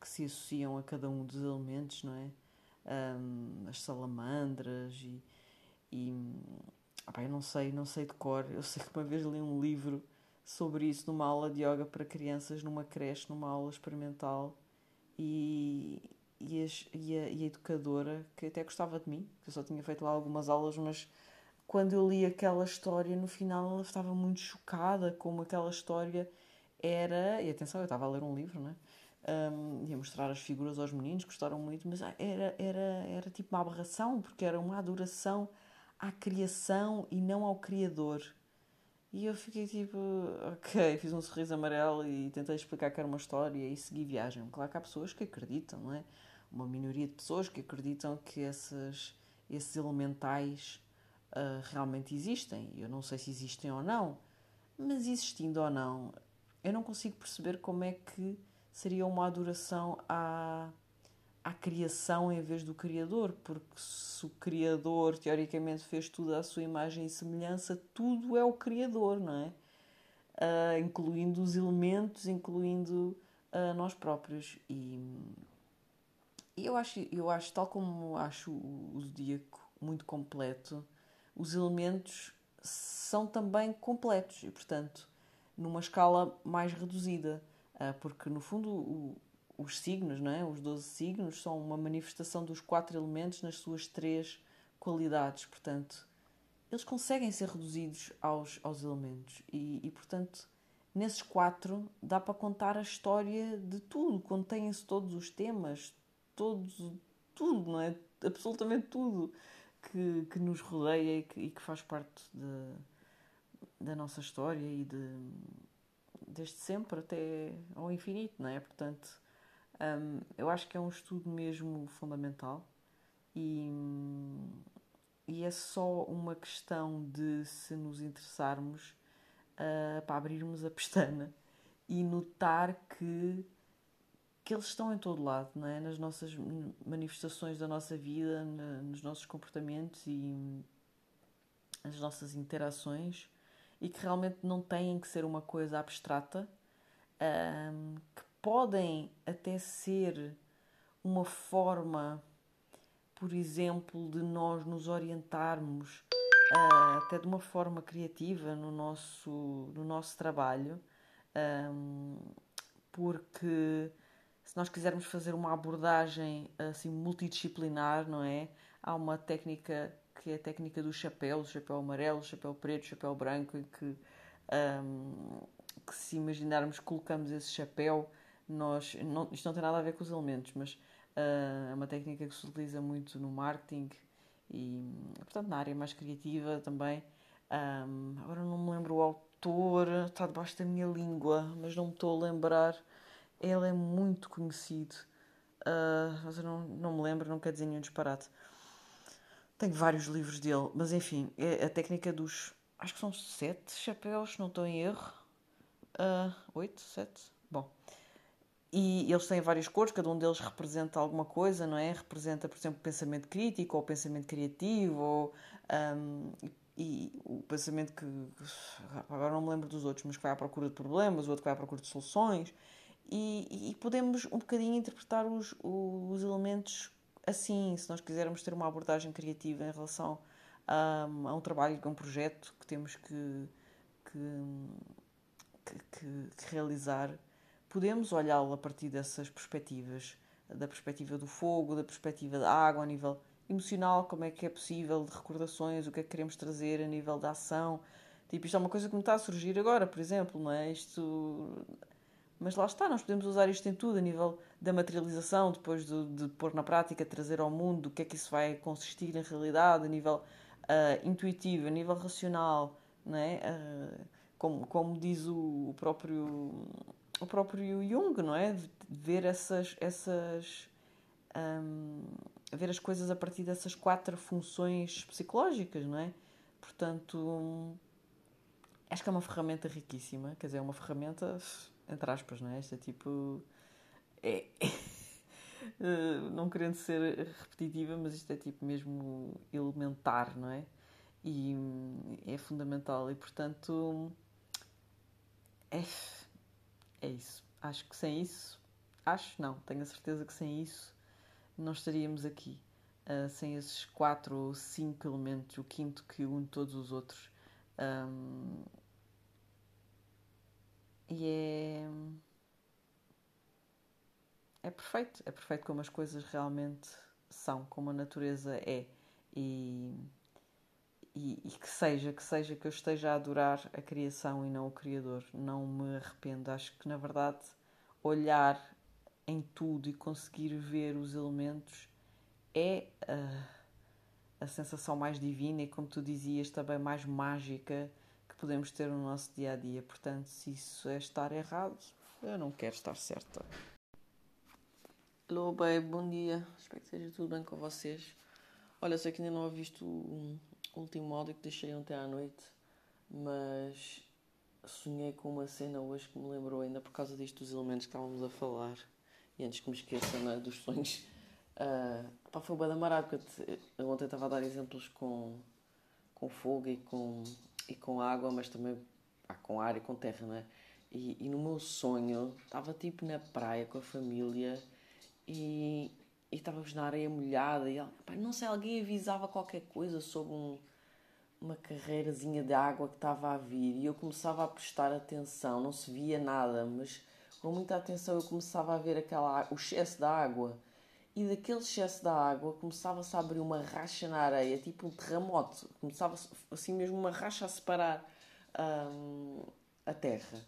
que se associam a cada um dos elementos, não é? Um, as salamandras e, e opa, eu não sei, não sei de cor. Eu sei que uma vez li um livro sobre isso numa aula de yoga para crianças, numa creche, numa aula experimental e, e, as, e, a, e a educadora, que até gostava de mim, que eu só tinha feito lá algumas aulas, mas quando eu li aquela história, no final ela estava muito chocada como aquela história era. E atenção, eu estava a ler um livro, né? Um, ia mostrar as figuras aos meninos, gostaram muito, mas era, era, era tipo uma aberração, porque era uma adoração à criação e não ao Criador. E eu fiquei tipo, ok, fiz um sorriso amarelo e tentei explicar que era uma história e segui viagem. Claro que há pessoas que acreditam, não é? Uma minoria de pessoas que acreditam que esses, esses elementais uh, realmente existem. Eu não sei se existem ou não, mas existindo ou não, eu não consigo perceber como é que seria uma adoração à, à criação em vez do Criador, porque se o Criador teoricamente fez tudo à sua imagem e semelhança, tudo é o Criador, não é? Uh, incluindo os elementos, incluindo uh, nós próprios. E, e, eu, acho, eu acho, tal como acho o, zodíaco muito completo, os elementos são também completos e, portanto, numa escala mais reduzida, ah, porque no fundo os signos, não é? os 12 signos, são uma manifestação dos quatro elementos nas suas três qualidades, portanto, eles conseguem ser reduzidos aos, aos elementos e, e, portanto, nesses quatro dá para contar a história de tudo, contêm-se todos os temas, todos, tudo, não é? Absolutamente tudo que, que nos rodeia e que, e que faz parte de, da nossa história e de, desde sempre até ao infinito, não é? Portanto, um, eu acho que é um estudo mesmo fundamental e, e é só uma questão de se nos interessarmos uh, para abrirmos a pestana e notar que que eles estão em todo lado, não é? nas nossas manifestações da nossa vida, nos nossos comportamentos e nas nossas interações e que realmente não têm que ser uma coisa abstrata, um, que podem até ser uma forma, por exemplo, de nós nos orientarmos uh, até de uma forma criativa no nosso, no nosso trabalho, um, porque se nós quisermos fazer uma abordagem assim multidisciplinar, não é? Há uma técnica que é a técnica do chapéu, chapéu amarelo, chapéu preto, chapéu branco, em que, um, que se imaginarmos colocamos esse chapéu, nós, não, isto não tem nada a ver com os elementos, mas uh, é uma técnica que se utiliza muito no marketing e, portanto, na área mais criativa também. Um, agora não me lembro o autor, está debaixo da minha língua, mas não me estou a lembrar ele é muito conhecido, uh, mas eu não, não me lembro, não quer dizer nenhum disparate. Tenho vários livros dele, mas enfim, é a técnica dos. Acho que são sete chapéus, não estou em erro. Uh, oito, sete? Bom. E eles têm várias cores, cada um deles representa alguma coisa, não é? Representa, por exemplo, o pensamento crítico ou o pensamento criativo, ou, um, e, o pensamento que. Agora não me lembro dos outros, mas que vai à procura de problemas, o outro que vai à procura de soluções e, e podemos um bocadinho interpretar os, os elementos assim, se nós quisermos ter uma abordagem criativa em relação a, a um trabalho, a um projeto que temos que, que, que, que realizar, podemos olhá-lo a partir dessas perspectivas, da perspectiva do fogo, da perspectiva da água, a nível emocional, como é que é possível, de recordações, o que é que queremos trazer a nível da ação. Tipo, isto é uma coisa que me está a surgir agora, por exemplo, não é? Isto mas lá está, nós podemos usar isto em tudo, a nível da materialização, depois de, de pôr na prática, trazer ao mundo o que é que isso vai consistir em realidade, a nível uh, intuitivo, a nível racional, não é? Uh, como, como diz o, próprio, o próprio Jung, não é? De, ver essas, essas um, ver as coisas a partir dessas quatro funções psicológicas, não é? Portanto, acho que é uma ferramenta riquíssima, quer dizer, é uma ferramenta, entre aspas, não é? Esta tipo. É. não querendo ser repetitiva, mas isto é tipo mesmo elementar, não é? E é fundamental e, portanto, é, é isso. Acho que sem isso, acho não, tenho a certeza que sem isso não estaríamos aqui. Uh, sem esses quatro ou cinco elementos, o quinto que une todos os outros. Um, e é. É perfeito, é perfeito como as coisas realmente são, como a natureza é. E, e, e, que seja, que seja que eu esteja a adorar a criação e não o Criador. Não me arrependo. Acho que na verdade olhar em tudo e conseguir ver os elementos é a, a sensação mais divina e, como tu dizias, também mais mágica podemos ter no nosso dia a dia. Portanto, se isso é estar errado, eu não quero estar certa. Hello, babe, bom dia. Espero que esteja tudo bem com vocês. Olha, sei que ainda não visto o último áudio que deixei ontem à noite, mas sonhei com uma cena hoje que me lembrou ainda por causa disto dos elementos que estávamos a falar. E antes que me esqueça né, dos sonhos, uh, pá, foi bem amarado, porque ontem estava a dar exemplos com, com fogo e com, e com água, mas também pá, com ar e com terra, não é? E, e no meu sonho estava tipo na praia com a família e estávamos na areia molhada e pá, não sei, alguém avisava qualquer coisa sobre um, uma carreirazinha de água que estava a vir e eu começava a prestar atenção, não se via nada, mas com muita atenção eu começava a ver aquela, o excesso da água e daquele excesso da água começava-se a abrir uma racha na areia, tipo um terremoto, começava assim mesmo uma racha a separar hum, a terra.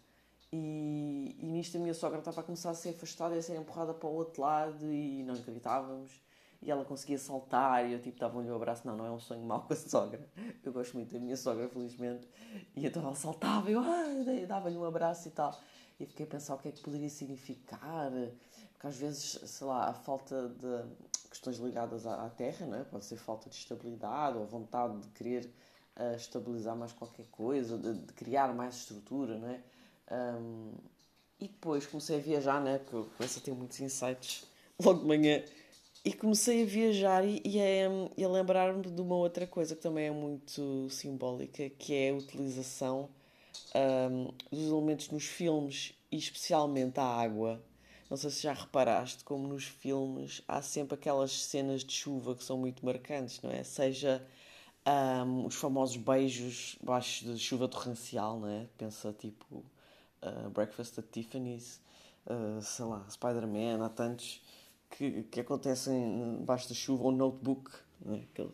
E, e nisto a minha sogra estava a começar a ser afastada e a ser empurrada para o outro lado e nós gritávamos e ela conseguia saltar e eu tipo dava-lhe um abraço. Não, não é um sonho mau com a sogra. Eu gosto muito da minha sogra, felizmente. E então ela saltava eu ah, dava-lhe um abraço e tal e fiquei a pensar o que é que poderia significar, porque às vezes, sei lá, a falta de questões ligadas à, terra, não é? pode ser falta de estabilidade ou vontade de querer uh, estabilizar mais qualquer coisa, de, de, criar mais estrutura, não é? Um, e depois comecei a viajar, né? Porque eu começo a ter muitos insights logo de manhã. E comecei a viajar e, e a, a lembrar-me de uma outra coisa que também é muito simbólica, que é a utilização um, dos elementos nos filmes e especialmente a água. Não sei se já reparaste como nos filmes há sempre aquelas cenas de chuva que são muito marcantes, não é? Seja um, os famosos beijos baixo de chuva torrencial, não é? Pensa tipo uh, Breakfast at Tiffany's, uh, sei lá, Spider-Man, há tantos que, que acontecem baixo da chuva, ou Notebook, não é? Aquele,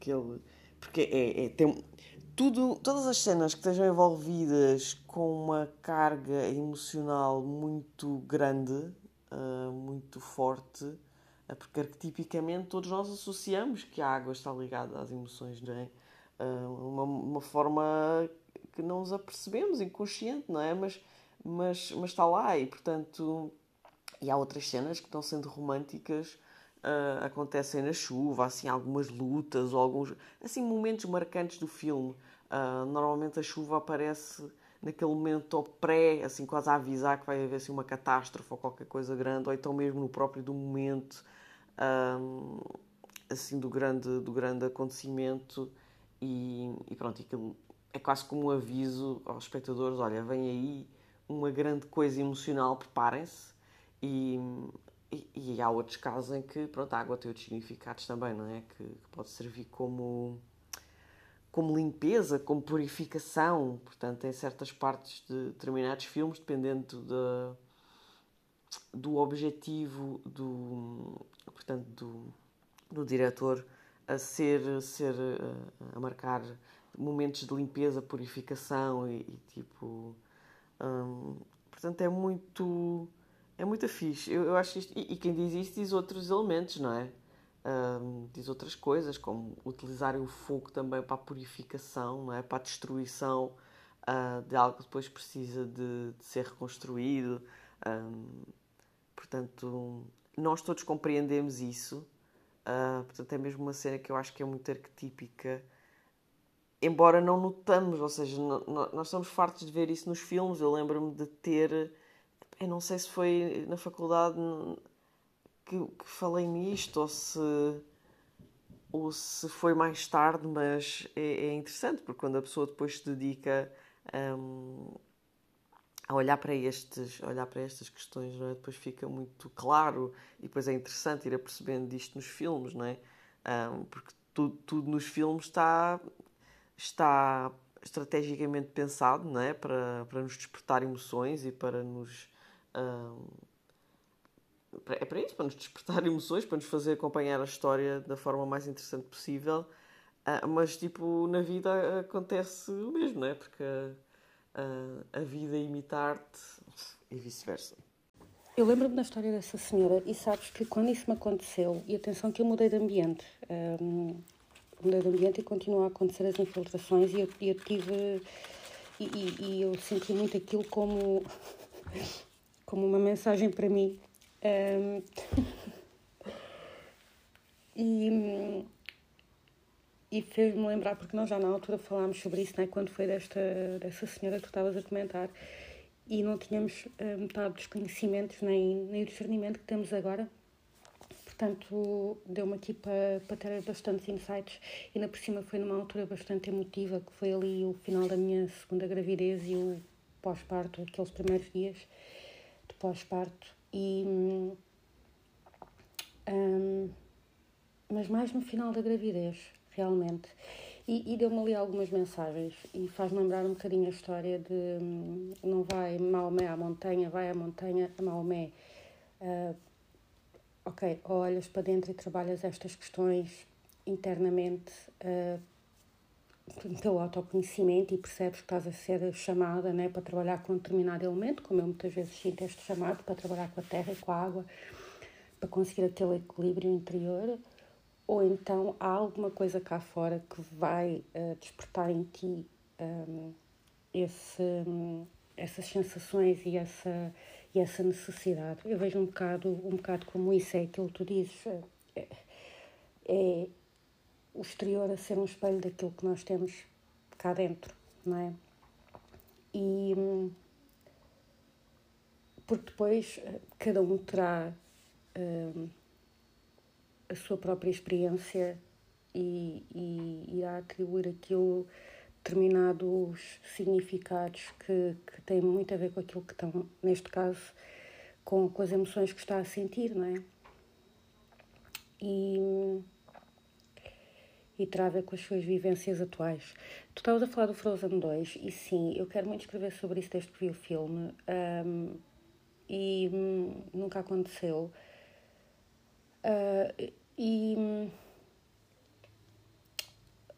aquele, porque é, é, tem, tudo, todas as cenas que estejam envolvidas com uma carga emocional muito grande, uh, muito forte, uh, porque arquetipicamente todos nós associamos que a água está ligada às emoções, não é? Uh, uma, uma forma que não nos apercebemos, inconsciente, não é? Mas, mas, mas está lá e, portanto, e há outras cenas que estão sendo românticas acontecem na chuva, assim, algumas lutas alguns assim, momentos marcantes do filme. Uh, normalmente a chuva aparece naquele momento pré, assim, quase a avisar que vai haver assim, uma catástrofe ou qualquer coisa grande, ou então mesmo no próprio do momento um, assim, do grande, do grande acontecimento. E, e pronto, aquilo é quase como um aviso aos espectadores: olha, vem aí uma grande coisa emocional, preparem-se. E, e, e, há outros casos em que pronto, a água tem outros significados também, não é? Que, que, pode servir como, como limpeza, como purificação. Portanto, em certas partes de determinados filmes, dependendo de, do objetivo do, portanto, do, do diretor a ser, ser a, a marcar momentos de limpeza, purificação e, e tipo. Hum, portanto, é muito é muito fixe. Eu, eu acho isto. E, e, quem diz isto diz outros elementos, não é? Um, diz outras coisas, como utilizarem o fogo também para a purificação, não é? para a destruição uh, de algo que depois precisa de, de ser reconstruído. Um, portanto, nós todos compreendemos isso. Uh, portanto, é mesmo uma cena que eu acho que é muito arquetípica. Embora não notamos, ou seja, nós estamos fartos de ver isso nos filmes. Eu lembro-me de ter. Eu não sei se foi na faculdade que, que falei nisto ou se ou se foi mais tarde, mas é, é interessante porque quando a pessoa depois se dedica um, a olhar para estes, olhar para estas questões, é? depois fica muito claro e depois é interessante ir a percebendo disto nos filmes, não é? Um, porque tudo, tudo nos filmes está está estrategicamente pensado, não é, para para nos despertar emoções e para nos um, é para isso, para nos despertar emoções, para nos fazer acompanhar a história da forma mais interessante possível. Uh, mas, tipo, na vida acontece o mesmo, não é? Porque uh, a vida imita arte e vice-versa. Eu lembro-me da história dessa senhora e sabes que quando isso me aconteceu, e atenção que eu mudei de ambiente, um, mudei de ambiente e continua a acontecer as infiltrações e eu, eu tive. E, e, e eu senti muito aquilo como, como uma mensagem para mim um, e, e fez-me lembrar, porque nós já na altura falámos sobre isso, né, quando foi desta, dessa senhora que tu estavas a comentar, e não tínhamos uh, metade dos conhecimentos nem, nem o discernimento que temos agora. Portanto, deu-me aqui para, para ter bastantes insights. Ainda por cima foi numa altura bastante emotiva, que foi ali o final da minha segunda gravidez e o pós-parto, aqueles primeiros dias de pós-parto e um, mas mais no final da gravidez realmente. E, e deu-me ali algumas mensagens e faz-me lembrar um bocadinho a história de um, não vai Maomé à montanha vai à montanha a Maomé. Uh, ok, olhas para dentro e trabalhas estas questões internamente uh, pelo autoconhecimento e percebes que estás a ser chamada né, para trabalhar com um determinado elemento, como eu muitas vezes sinto este chamado, para trabalhar com a terra e com a água, para conseguir aquele equilíbrio interior, ou então há alguma coisa cá fora que vai uh, despertar em ti um, esse, um, essas sensações e essa, e essa necessidade. Eu vejo um bocado, um bocado como isso é aquilo que tu dizes. É, é, o exterior a ser um espelho daquilo que nós temos cá dentro, não é? E porque depois eh, cada um terá uh, a sua própria experiência e, e irá atribuir aquilo determinados significados que, que têm muito a ver com aquilo que estão, neste caso, com, com as emoções que está a sentir, não é? E e terá a ver com as suas vivências atuais. Tu estavas a falar do Frozen 2 e sim, eu quero muito escrever sobre isso desde que vi o filme um, e um, nunca aconteceu. Uh, e um,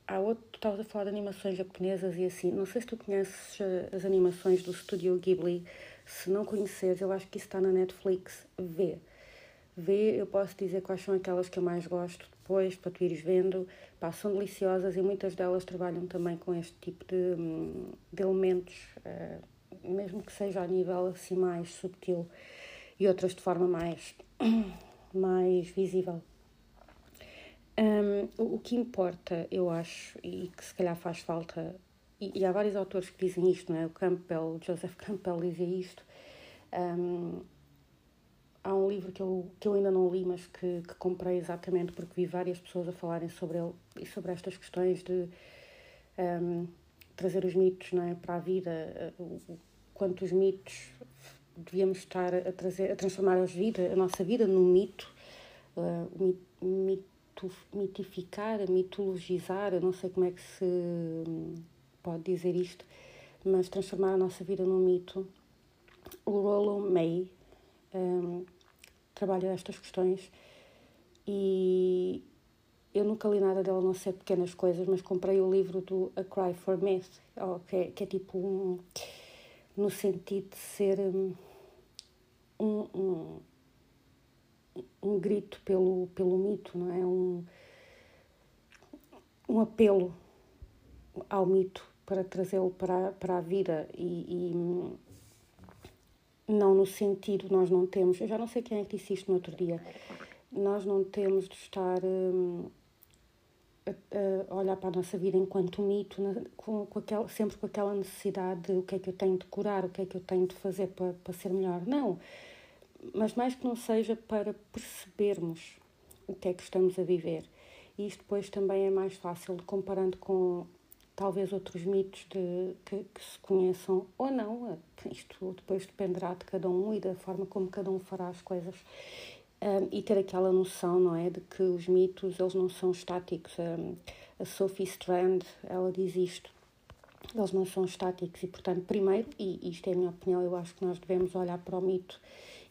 há outro, tu estavas a falar de animações japonesas e assim, não sei se tu conheces as animações do estúdio Ghibli, se não conheces, eu acho que isso está na Netflix, vê. Vê, eu posso dizer quais são aquelas que eu mais gosto depois, para tu ires vendo. Pá, são deliciosas e muitas delas trabalham também com este tipo de, de elementos, uh, mesmo que seja a nível assim mais subtil e outras de forma mais, mais visível. Um, o, o que importa, eu acho, e que se calhar faz falta, e, e há vários autores que dizem isto, não é? O Campbell, Joseph Campbell dizia isto. Um, há um livro que eu, que eu ainda não li, mas que, que comprei exatamente porque vi várias pessoas a falarem sobre ele e sobre estas questões de um, trazer os mitos não é, para a vida, uh, quantos mitos devíamos estar a trazer, a transformar a, vida, a nossa vida num mito, uh, mito, mitificar, mitologizar, eu não sei como é que se hum, pode dizer isto, mas transformar a nossa vida num mito. O Rollo May, um, trabalha estas questões e eu nunca li nada dela, não sei pequenas coisas, mas comprei o livro do A Cry for Myth, que é, que é tipo um, no sentido de ser um, um, um grito pelo, pelo mito, não é? Um, um apelo ao mito para trazê-lo para, para a vida e, e não no sentido, nós não temos, eu já não sei quem é que disse isto no outro dia, nós não temos de estar hum, a, a, olhar para a nossa vida enquanto mito, na, com, com aquela, sempre com aquela necessidade de o que é que eu tenho de curar, o que é que eu tenho de fazer para, para ser melhor. Não, mas mais que não seja para percebermos o que é que estamos a viver. E isto depois também é mais fácil, comparando com talvez outros mitos de, que, que, se conheçam ou não. Isto depois dependerá de cada um e da forma como cada um fará as coisas. Um, e ter aquela noção, não é, de que os mitos, eles não são estáticos. Um, a Sophie Strand, ela diz isto, eles não são estáticos e, portanto, primeiro, e isto é a minha opinião, eu acho que nós devemos olhar para o mito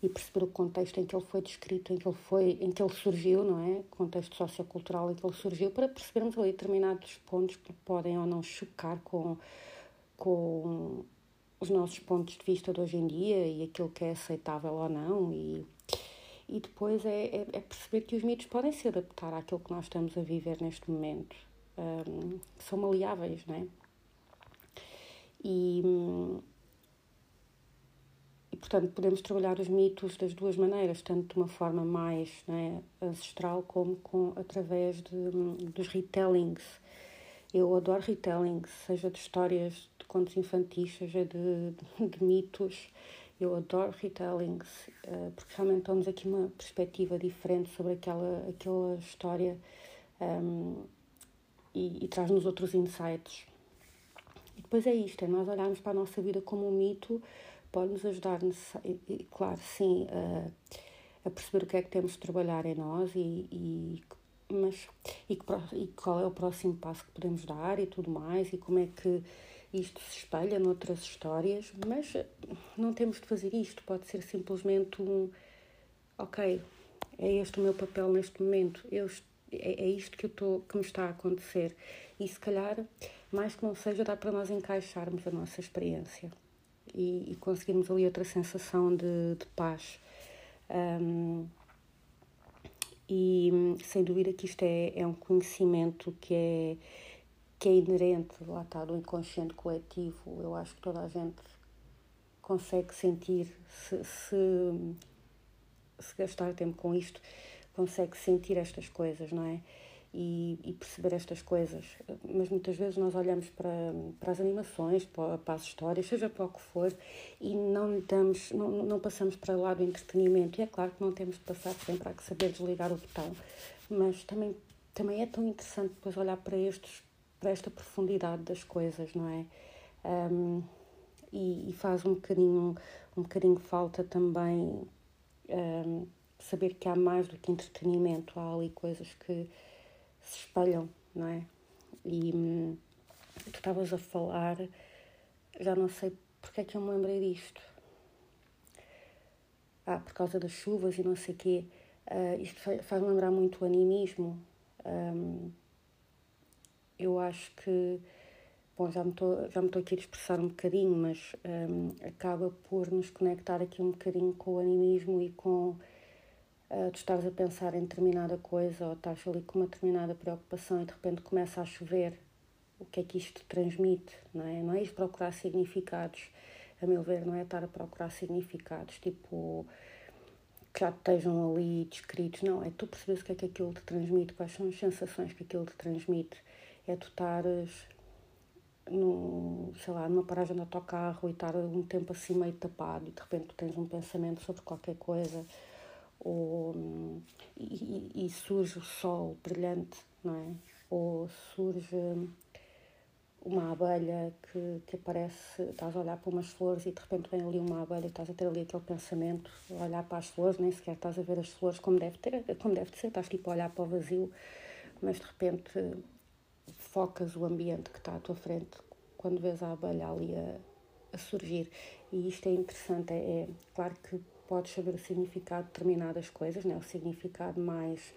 e perceber o contexto em que ele foi descrito, em que ele foi, em que ele surgiu, não é? O contexto sociocultural em que ele surgiu, para percebermos ali determinados pontos que podem ou não chocar com, com os nossos pontos de vista de hoje em dia e aquilo que é aceitável ou não e e depois é, é, é, perceber que os mitos podem se adaptar àquilo que nós estamos a viver neste momento. Um, são maleáveis, não é? E, e, portanto, podemos trabalhar os mitos das duas maneiras, tanto de uma forma mais é, ancestral como com, através de, dos retellings. Eu adoro retellings, seja de histórias de contos infantis, seja de, de, de mitos. Eu adoro retellings, uh, porque realmente dão-nos aqui uma perspectiva diferente sobre aquela, aquela história um, ehm, e, e traz-nos outros insights. E depois é isto, é nós olharmos para a nossa vida como um mito, pode nos ajudar, e, claro, sim, uh, a perceber o que é que temos de trabalhar em nós e, e mas e, e qual é o próximo passo que podemos dar e tudo mais e como é que isto se espelha noutras histórias, mas não temos de fazer isto, pode ser simplesmente um ok, é este o meu papel neste momento, eu, é, é isto que, eu tô, que me está a acontecer. E se calhar, mais que não seja, dá para nós encaixarmos a nossa experiência e, e conseguirmos ali outra sensação de, de paz. Um, e sem dúvida que isto é, é um conhecimento que é, que é inerente, lá está, do inconsciente coletivo. Eu acho que toda a gente consegue sentir, se, se, se gastar tempo com isto, consegue sentir estas coisas, não é? E, e, perceber estas coisas. Mas muitas vezes nós olhamos para, para as animações, para, para, as histórias, seja para o que for, e não, damos, não, não passamos para lá do entretenimento. E é claro que não temos de passar sempre a saber desligar o botão, mas também, também é tão interessante depois olhar para, estes, para esta profundidade das coisas, não é? Um, e, e, faz um bocadinho, um bocadinho falta também um, saber que há mais do que entretenimento, há ali coisas que se espelham, não é? E hum, tu estavas a falar, já não sei porque é que eu me lembrei disto. Ah, por causa das chuvas e não sei o quê. Uh, isto faz-me lembrar muito o animismo. Um, eu acho que, bom, já me estou aqui a expressar um bocadinho, mas um, acaba por nos conectar aqui um bocadinho com o animismo e com uh, tu estás a pensar em determinada coisa ou estás ali com uma determinada preocupação e de repente começa a chover, o que é que isto transmite, não é? Não é ir procurar significados, a meu ver, não é estar a procurar significados, tipo, que já estejam ali descritos, não, é tu perceberes o que é que aquilo te transmite, quais são as sensações que aquilo te transmite, é tu estares no, sei lá, numa paragem do autocarro e estar um tempo assim meio tapado e de repente tu tens um pensamento sobre qualquer coisa ou, e, e, surge o sol brilhante, não é? Ou surge uma abelha que, que aparece, estás a olhar para umas flores e de repente vem ali uma abelha estás a ter ali aquele pensamento, olhar para as flores, nem sequer estás a ver as flores como deve, ter, como deve ser, estás tipo a olhar para o vazio, mas de repente focas o ambiente que está à tua frente quando vês a abelha ali a, a surgir. E isto é interessante, é, é claro que podes saber o significado de determinadas coisas, né? o significado mais,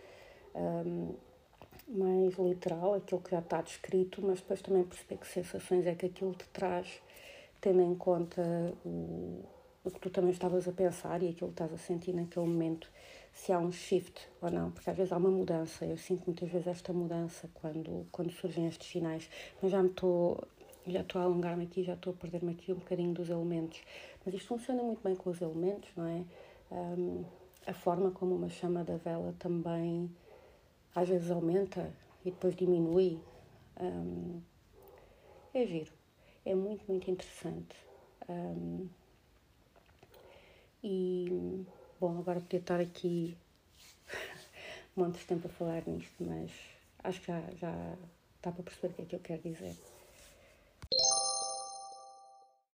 um, mais literal, aquilo que já está descrito, mas depois também perceber que sensações é que aquilo te traz, tendo em conta o, o que tu também estavas a pensar e aquilo que estás a sentir naquele momento, se há um shift ou não, porque às vezes há uma mudança, eu sinto muitas vezes esta mudança quando, quando surgem estes sinais, mas já me estou já estou a alongar-me aqui, já estou a perder-me aqui um bocadinho dos elementos. Mas isto funciona muito bem com os elementos, não é? Um, a forma como uma chama da vela também às vezes aumenta e depois diminui. Um, é giro. É muito, muito interessante. Um, e, bom, agora podia estar aqui um monte de tempo a falar nisto, mas acho que já, já dá para perceber o que é que eu quero dizer.